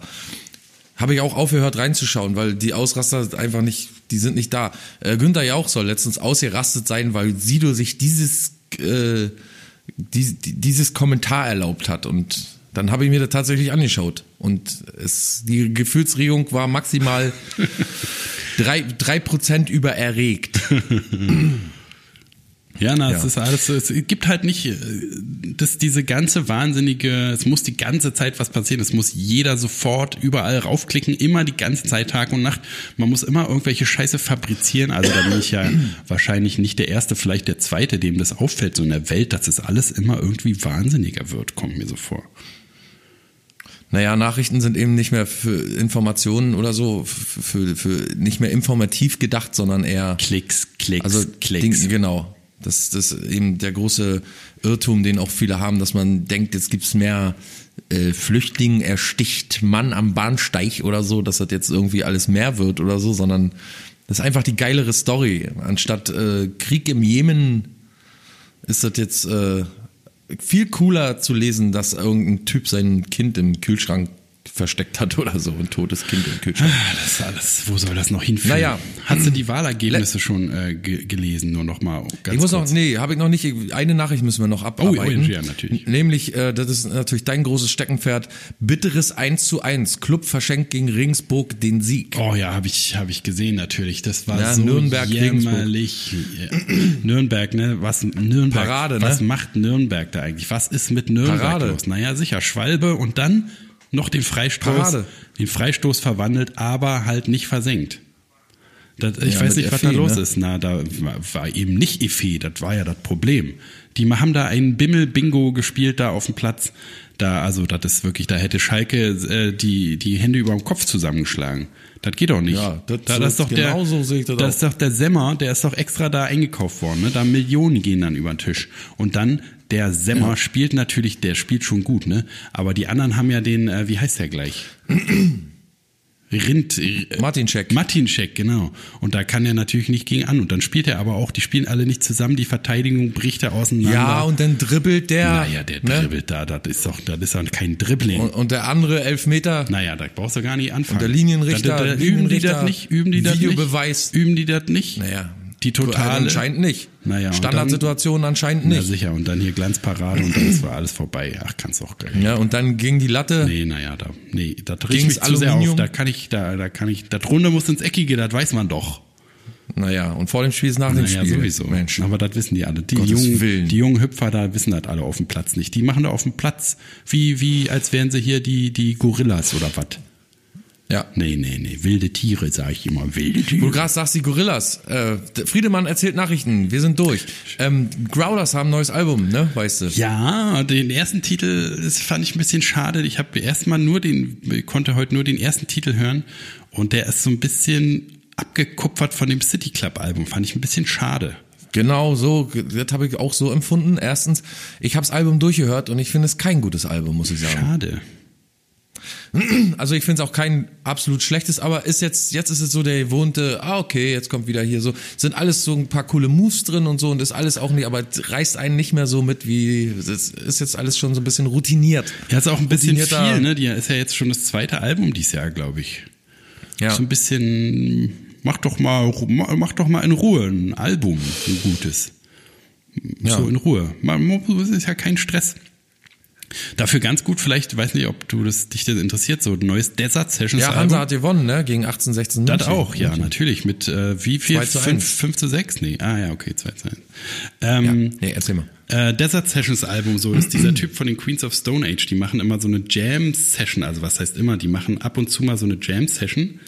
Habe ich auch aufgehört reinzuschauen, weil die Ausraster einfach nicht, die sind nicht da. Äh, Günther Jauch soll letztens ausgerastet sein, weil Sido sich dieses, äh, die, die, dieses Kommentar erlaubt hat. Und dann habe ich mir das tatsächlich angeschaut. Und es, die Gefühlsregung war maximal drei, drei Prozent übererregt.
Ja, na, es
Ja.
ist alles, es gibt halt nicht, äh, das, diese ganze wahnsinnige, es muss die ganze Zeit was passieren, es muss jeder sofort überall raufklicken, immer die ganze Zeit, Tag und Nacht. Man muss immer irgendwelche Scheiße fabrizieren, also da bin ich ja wahrscheinlich nicht der Erste, vielleicht der Zweite, dem das auffällt, so in der Welt, dass es alles immer irgendwie wahnsinniger wird, kommt mir so vor.
Naja, Nachrichten sind eben nicht mehr für Informationen oder so, für, für, für nicht mehr informativ gedacht, sondern eher
Klicks, Klicks,
Also
Klicks.
Ding, genau. Das, das ist eben der große Irrtum, den auch viele haben, dass man denkt, jetzt gibt's mehr äh, Flüchtling ersticht Mann am Bahnsteig oder so, dass das jetzt irgendwie alles mehr wird oder so, sondern das ist einfach die geilere Story. Anstatt äh, Krieg im Jemen ist das jetzt äh, viel cooler zu lesen, dass irgendein Typ sein Kind im Kühlschrank versteckt hat oder so, ein totes Kind im Kühlschrank.
Ah, Das ist alles, wo soll das noch hinführen?
Naja.
Hast du die Wahlergebnisse schon äh, ge gelesen? Nur noch mal ganz
ich muss
kurz.
noch, nee, habe ich noch nicht. Eine Nachricht müssen wir noch abarbeiten.
oh, ja, natürlich.
Nämlich, äh, das ist natürlich dein großes Steckenpferd. Bitteres 1 zu 1. Club verschenkt gegen Regensburg den Sieg.
Oh ja, habe ich, hab ich gesehen natürlich. Das war
Ja,
so
Nürnberg,
jämmerlich. Ja. Nürnberg, ne? Was Nürnberg?
Parade, ne?
Was macht Nürnberg da eigentlich? Was ist mit Nürnberg
Parade.
los? Naja, sicher, Schwalbe und dann noch den Freistoß,
Parade.
den Freistoß verwandelt, aber halt nicht versenkt. Das, ich
Ja,
weiß nicht, was
Effe,
da los
ne?
ist. Na, da war, eben nicht Effe, das war ja das Problem. Die haben da ein Bimmel-Bingo gespielt da auf dem Platz. Da, also, das ist wirklich, da hätte Schalke äh, die, die Hände über dem Kopf zusammengeschlagen. Das geht doch nicht.
Ja, das-
da, das ist doch der,
genau so sehe ich das
das ist doch der Semmer, der ist doch extra da eingekauft worden. Ne? Da Millionen gehen dann über den Tisch. Und dann, der Semmer spielt natürlich, der spielt schon gut, ne? Aber die anderen haben ja den, äh, wie heißt der gleich? Rind, äh,
Martin Scheck.
Martin Scheck, genau. Und da kann er natürlich nicht gegen an. Und dann spielt er aber auch, die spielen alle nicht zusammen, die Verteidigung bricht er auseinander.
Ja, und dann dribbelt der.
naja, der
ne?
dribbelt da, das ist doch, das ist doch kein Dribbling.
Und, und der andere Elfmeter.
naja, da brauchst du gar nicht anfangen.
Und der Linienrichter-
Da, da, da, üben die das nicht? Üben die das nicht?
Videobeweis.
Üben die das nicht?
Naja.
Die totale.
Anscheinend nicht.
Naja, und
Standardsituationen anscheinend
Na
nicht.
sicher, und dann hier Glanzparade und dann ist war alles vorbei. Ach, kannst auch geil.
Ja, und dann gegen die Latte.
Nee, naja, da, nee, da riecht
Gegen's
mich zu sehr auf. Da kann ich, da, da kann ich, das Runde muss ins Eckige, das weiß man doch.
Naja, und vor dem Spiel ist nach dem
Naja,
Spiel.
sowieso.
Mensch.
Aber das wissen die alle. Die
Gottes
jungen,
Willen.
die jungen Hüpfer da wissen das alle auf dem Platz nicht. Die machen da auf dem Platz wie, wie, als wären sie hier die, die Gorillas oder was.
Ja.
Nee, nee, nee, wilde Tiere, sage ich immer, wilde
Wo du
Tiere.
gerade sagst, die Gorillas. Äh, Friedemann erzählt Nachrichten. Wir sind durch. Ähm, Growlers haben ein neues Album, ne? Weißt du?
Ja, den ersten Titel, das fand ich ein bisschen schade. Ich habe erstmal nur den, konnte heute nur den ersten Titel hören und der ist so ein bisschen abgekupfert von dem City Club Album. Fand ich ein bisschen schade.
Genau so. Das habe ich auch so empfunden. Erstens, ich habe das Album durchgehört und ich finde es kein gutes Album, muss ich sagen.
Schade.
Also ich finde es auch kein absolut schlechtes, aber ist jetzt, jetzt ist es so der gewohnte, ah okay, jetzt kommt wieder hier so, sind alles so ein paar coole Moves drin und so und ist alles auch nicht, aber reißt einen nicht mehr so mit wie, es ist jetzt alles schon so ein bisschen routiniert.
Ja, ist auch ein bisschen viel, ne? Die ist ja jetzt schon das zweite Album dieses Jahr, glaube ich.
Ja.
So ein bisschen, mach doch mal, mach doch mal in Ruhe ein Album, ein gutes.
Ja.
So in Ruhe. Man, es ist ja kein Stress. Dafür ganz gut, vielleicht, weiß nicht, ob du das, dich das interessiert, so ein neues Desert Sessions
Ja,
Album.
Hansa hat gewonnen, ne? Gegen 1816
Das
München.
auch, ja, natürlich. Mit äh, wie viel?
2 zu
5,
1.
5 zu 6? Nee, ah ja, okay, 2 zu 1.
Ja.
Ähm,
Nee, erzähl mal.
äh, Desert Sessions Album, so ist dieser Typ von den Queens of Stone Age, die machen immer so eine Jam Session, also was heißt immer, die machen ab und zu mal so eine Jam Session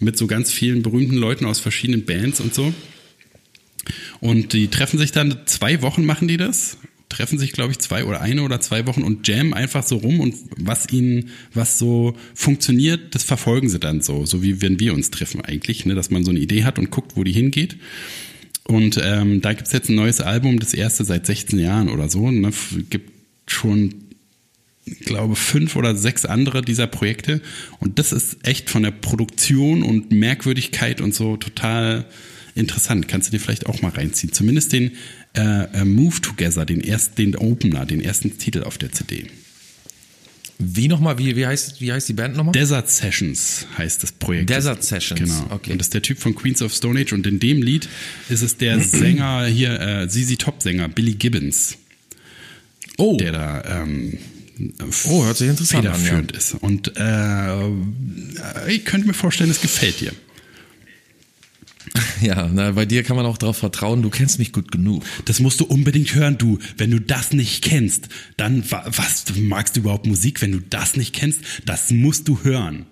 mit so ganz vielen berühmten Leuten aus verschiedenen Bands und so. Und die treffen sich dann, zwei Wochen machen die das, treffen sich, glaube ich, zwei oder eine oder zwei Wochen und jammen einfach so rum und was ihnen, was so funktioniert, das verfolgen sie dann so, so wie wenn wir uns treffen eigentlich, ne, dass man so eine Idee hat und guckt, wo die hingeht. Und ähm, da gibt's jetzt ein neues Album, das erste seit 16 Jahren oder so. Ne? Gibt schon, glaube, fünf oder sechs andere dieser Projekte. Und das ist echt von der Produktion und Merkwürdigkeit und so total interessant. Kannst du dir vielleicht auch mal reinziehen. Zumindest den äh, äh, Move Together, den ersten, den Opener, den ersten Titel auf der CD.
Wie nochmal, wie, wie, heißt, wie heißt die Band nochmal?
Desert Sessions heißt das Projekt.
Desert Sessions,
Genau.
okay.
Und das ist der Typ von Queens of Stone Age und in dem Lied ist es der Sänger hier, äh, ZZ Top Sänger Billy Gibbons,
Oh,
der da ähm,
Oh, hört sich interessant an,
federführend ist. Und äh, ich könnte mir vorstellen, es gefällt dir.
Ja, na, bei dir kann man auch darauf vertrauen, du kennst mich gut genug.
Das musst du unbedingt hören, du. Wenn du das nicht kennst, dann wa- was du magst du überhaupt Musik? Wenn du das nicht kennst, das musst du hören.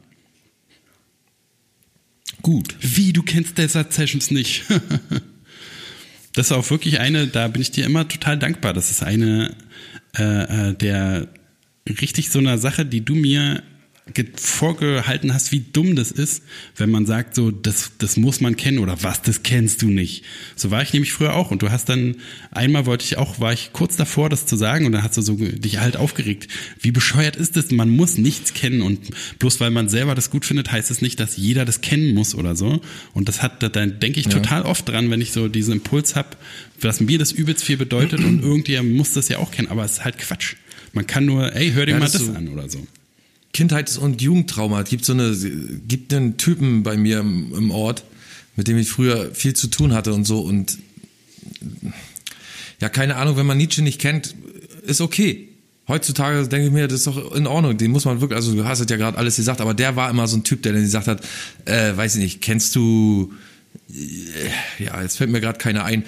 Gut.
Wie, du kennst Desert Sessions nicht? das ist auch wirklich eine, da bin ich dir immer total dankbar. Das ist eine äh, äh, der richtig so einer Sache, die du mir vorgehalten hast, wie dumm das ist, wenn man sagt, so, das, das muss man kennen oder was, das kennst du nicht. So war ich nämlich früher auch und du hast dann, einmal wollte ich auch, war ich kurz davor, das zu sagen und dann hast du so dich halt aufgeregt. Wie bescheuert ist das? Man muss nichts kennen und bloß weil man selber das gut findet, heißt es nicht, dass jeder das kennen muss oder so. Und das hat, da denke ich total oft dran, wenn ich so diesen Impuls habe, dass mir das übelst viel bedeutet und irgendjemand muss das ja auch kennen, aber es ist halt Quatsch. Man kann nur, ey, hör dir
Ja,
mal
das
das
so-
an oder so.
Kindheits- und Jugendtrauma. Es gibt so eine, gibt einen Typen bei mir im, im Ort, mit dem ich früher viel zu tun hatte und so und ja, keine Ahnung, wenn man Nietzsche nicht kennt, ist okay. Heutzutage denke ich mir, das ist doch in Ordnung. Den muss man wirklich, also du hast es ja gerade alles gesagt, aber der war immer so ein Typ, der dann gesagt hat, äh, weiß ich nicht, kennst du, äh, ja, jetzt fällt mir gerade keiner ein.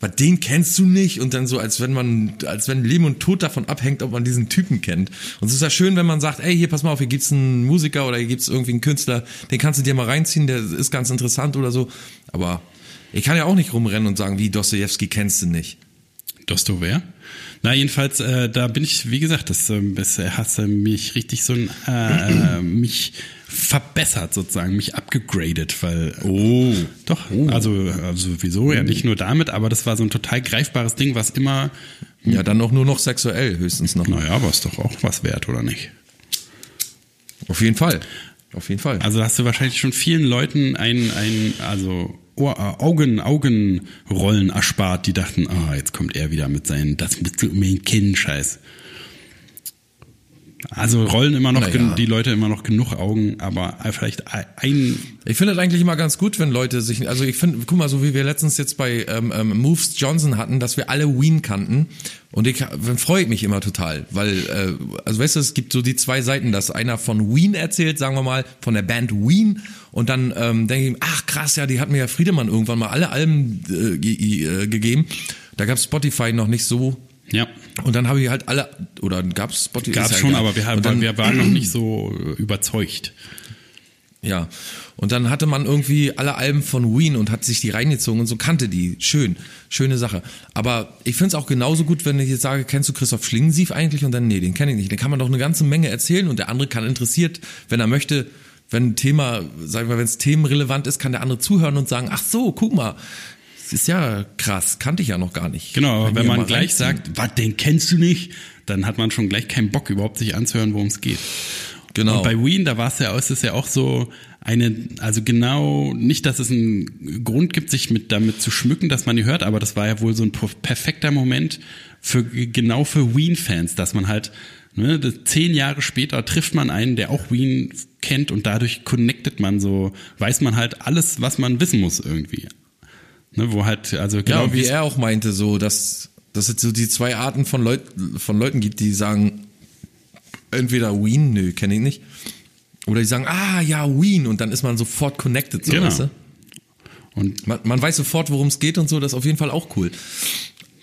Was den kennst du nicht und dann so, als wenn man, als wenn Leben und Tod davon abhängt, ob man diesen Typen kennt. Und es ist ja schön, wenn man sagt, ey, hier pass mal auf, hier gibt's einen Musiker oder hier gibt's irgendwie einen Künstler, den kannst du dir mal reinziehen, der ist ganz interessant oder so. Aber ich kann ja auch nicht rumrennen und sagen, wie Dostoevsky kennst du nicht.
Dosto? Na, jedenfalls, äh, da bin ich, wie gesagt, das, ähm, das hast mich richtig so ein, äh, äh, mich verbessert sozusagen, mich abgegradet, weil, oh, doch, also, also sowieso, ja, nicht nur damit, aber das war so ein total greifbares Ding, was immer,
Ja, dann auch nur noch sexuell höchstens noch.
naja, aber ist doch auch was wert, oder nicht?
Auf jeden Fall. Auf jeden Fall.
Also hast du wahrscheinlich schon vielen Leuten ein, ein also Ohr, äh, Augen, Augenrollen erspart, die dachten, ah, jetzt kommt er wieder mit seinen, das mit mein Kind, Scheiß. Also rollen immer noch
Naja.
die Leute immer noch genug Augen, aber vielleicht ein,
Ich finde das eigentlich immer ganz gut, wenn Leute sich, also ich finde, guck mal, so wie wir letztens jetzt bei ähm, ähm, Moves Johnson hatten, dass wir alle Ween kannten und ich dann freue ich mich immer total, weil, äh, also weißt du, es gibt so die zwei Seiten, dass einer von Ween erzählt, sagen wir mal, von der Band Ween und dann ähm, denke ich, ach krass, ja, die hat mir ja Friedemann irgendwann mal alle Alben äh, äh, gegeben. Da gab Spotify noch nicht so
ja,
und dann habe ich halt alle, oder gab es Spotify?
gab
ja
schon,
egal.
aber wir, haben,
dann-
wir waren noch nicht so äh, überzeugt.
Ja, und dann hatte man irgendwie alle Alben von Ween und hat sich die reingezogen und so kannte die. Schön, schöne Sache. Aber ich finde es auch genauso gut, wenn ich jetzt sage, kennst du Christoph Schlingensief eigentlich? Und dann, nee, den kenne ich nicht. Den kann man doch eine ganze Menge erzählen und der andere kann interessiert, wenn er möchte, wenn ein Thema, sagen wir, wenn es themenrelevant ist, kann der andere zuhören und sagen, ach so, guck mal, ist ja krass, kannte ich ja noch gar nicht.
Genau, aber wenn man gleich
reinziehen.
sagt, was, den kennst du nicht, dann hat man schon gleich keinen Bock, überhaupt sich anzuhören, worum es geht.
Genau.
Und bei Ween, da war es ja, ist es ja auch so eine, also genau, nicht, dass es einen Grund gibt, sich mit damit zu schmücken, dass man die hört, aber das war ja wohl so ein perfekter Moment für genau für Ween-Fans, dass man halt ne, zehn Jahre später trifft man einen, der auch Ween kennt und dadurch connectet man so, weiß man halt alles, was man wissen muss irgendwie. Ne, wo halt, also
Ja,
genau
und wie er auch meinte, so, dass, dass es so die zwei Arten von, Leut, von Leuten gibt, die sagen, entweder Ween, nö, kenne ich nicht. Oder die sagen, ah ja, Ween, und dann ist man sofort connected, so,
Genau.
weißt du?
Und
Man, man weiß sofort, worum es geht und so, das ist auf jeden Fall auch cool.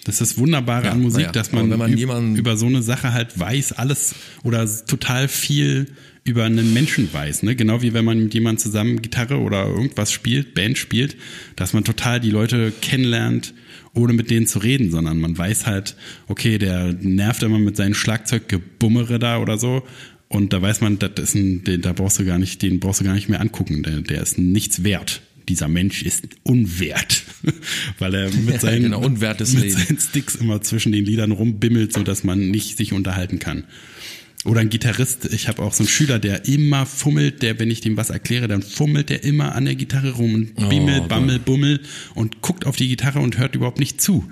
Das ist das Wunderbare
Ja,
an Musik,
naja,
dass man,
wenn man
üb-
jemanden-
über so eine Sache halt weiß, alles oder total viel über einen Menschen weiß. Ne? Genau wie wenn man mit jemandem zusammen Gitarre oder irgendwas spielt, Band spielt, dass man total die Leute kennenlernt, ohne mit denen zu reden, sondern man weiß halt, okay, der nervt immer mit seinem Schlagzeuggebummere da oder so. Und da weiß man, das ist ein, den, da brauchst du gar nicht, den brauchst du gar nicht mehr angucken. Der, der ist nichts wert. Dieser Mensch ist unwert, weil er mit seinen,
genau, unwertes
mit
Leben.
seinen Sticks immer zwischen den Liedern rumbimmelt, so dass man nicht sich unterhalten kann. Oder ein Gitarrist, ich habe auch so einen Schüler, der immer fummelt, der, wenn ich dem was erkläre, dann fummelt der immer an der Gitarre rum und bimmelt,
Gott.
bammel, bummel und guckt auf die Gitarre und hört überhaupt nicht zu.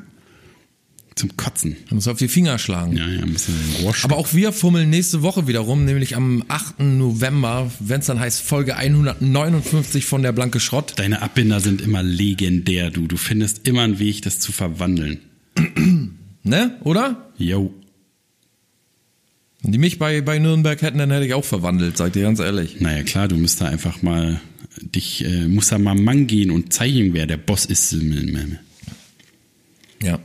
Zum Kotzen.
Man muss auf die Finger schlagen.
Ja, ja, ein bisschen Rohr
Aber auch wir fummeln nächste Woche wieder rum, nämlich am 8. November, wenn es dann heißt Folge 159 von der Blanke Schrott.
Deine Abbinder sind immer legendär, du. Du findest immer einen Weg, das zu verwandeln.
Ne? Oder?
Yo.
Wenn die mich bei, bei Nürnberg hätten, dann hätte ich auch verwandelt, sag dir ganz ehrlich.
Naja, klar, du musst da einfach mal dich, äh, musst da mal Mann gehen und zeigen, wer der Boss ist.
Ja.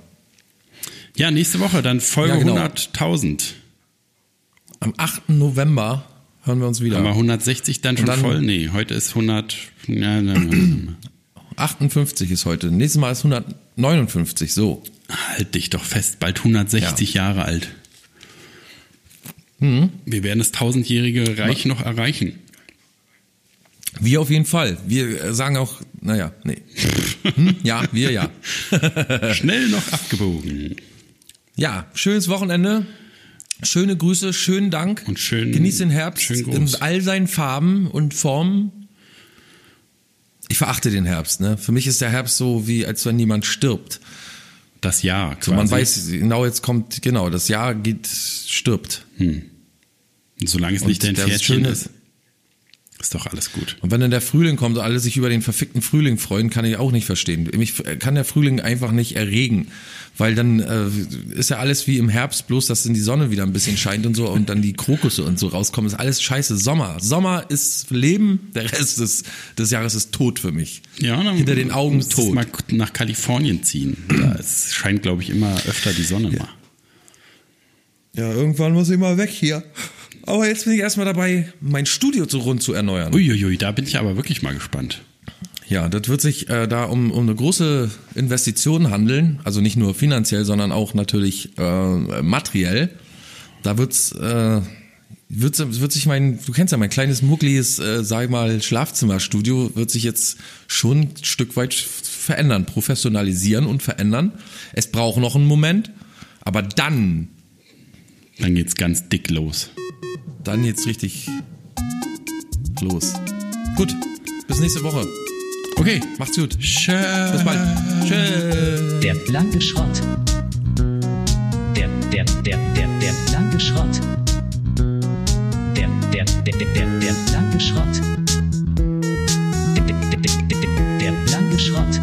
Ja, nächste Woche dann Folge
Ja, genau.
100.000.
Am 8. November hören wir uns wieder.
Haben wir 160 dann schon
dann-
voll? Nee, heute ist 100. Ja, na, na, na.
58 ist heute. Nächstes Mal ist 159, so.
Halt dich doch fest, bald 160 Jahre alt.
Mhm.
Wir werden das tausendjährige Reich noch erreichen.
Wir auf jeden Fall. Wir äh, sagen auch, naja, nee. Hm? Ja, wir ja.
Schnell noch abgebogen.
Ja, schönes Wochenende. Schöne Grüße, schönen Dank.
Und schön-
Genieß den Herbst in all seinen Farben und Formen. Ich verachte den Herbst, ne? Für mich ist der Herbst so wie, als wenn jemand stirbt.
Das Jahr quasi.
So, man weiß, genau, jetzt kommt, genau, das Jahr geht, stirbt.
Solange es
Und
nicht dein
das
Pferdchen ist. Ist doch alles gut.
Und wenn dann der Frühling kommt und alle sich über den verfickten Frühling freuen, kann ich auch nicht verstehen. Mich kann der Frühling einfach nicht erregen, weil dann äh, ist ja alles wie im Herbst, bloß dass dann die Sonne wieder ein bisschen scheint und so und dann die Krokusse und so rauskommen. Ist alles scheiße. Sommer. Sommer ist Leben, der Rest des, des Jahres ist tot für mich.
Ja, dann
Hinter den Augen tot.
mal nach Kalifornien ziehen. Da es scheint, glaube ich, immer öfter die Sonne mal.
Ja, irgendwann muss ich mal weg hier. Aber jetzt bin ich erstmal dabei, mein Studio zu rund zu erneuern.
Uiuiui, da bin ich aber wirklich mal gespannt.
Ja, das wird sich äh, da um, um eine große Investition handeln, also nicht nur finanziell, sondern auch natürlich äh, materiell. Da wird's, äh, wird, wird sich mein, du kennst ja mein kleines muckliges, äh, sag ich mal, Schlafzimmerstudio, wird sich jetzt schon ein Stück weit verändern, professionalisieren und verändern. Es braucht noch einen Moment, aber dann,
Dann geht's ganz dick los.
dann jetzt richtig los. Gut, bis nächste Woche.
Okay,
Macht's gut.
Tschö.
Bis bald. Tschüss.
Der blanke Schrott. Der, der, der, der, der blanke Schrott. Der, der, der, der, der, der blanke Schrott. Der, der, der, der, der, der blanke Schrott.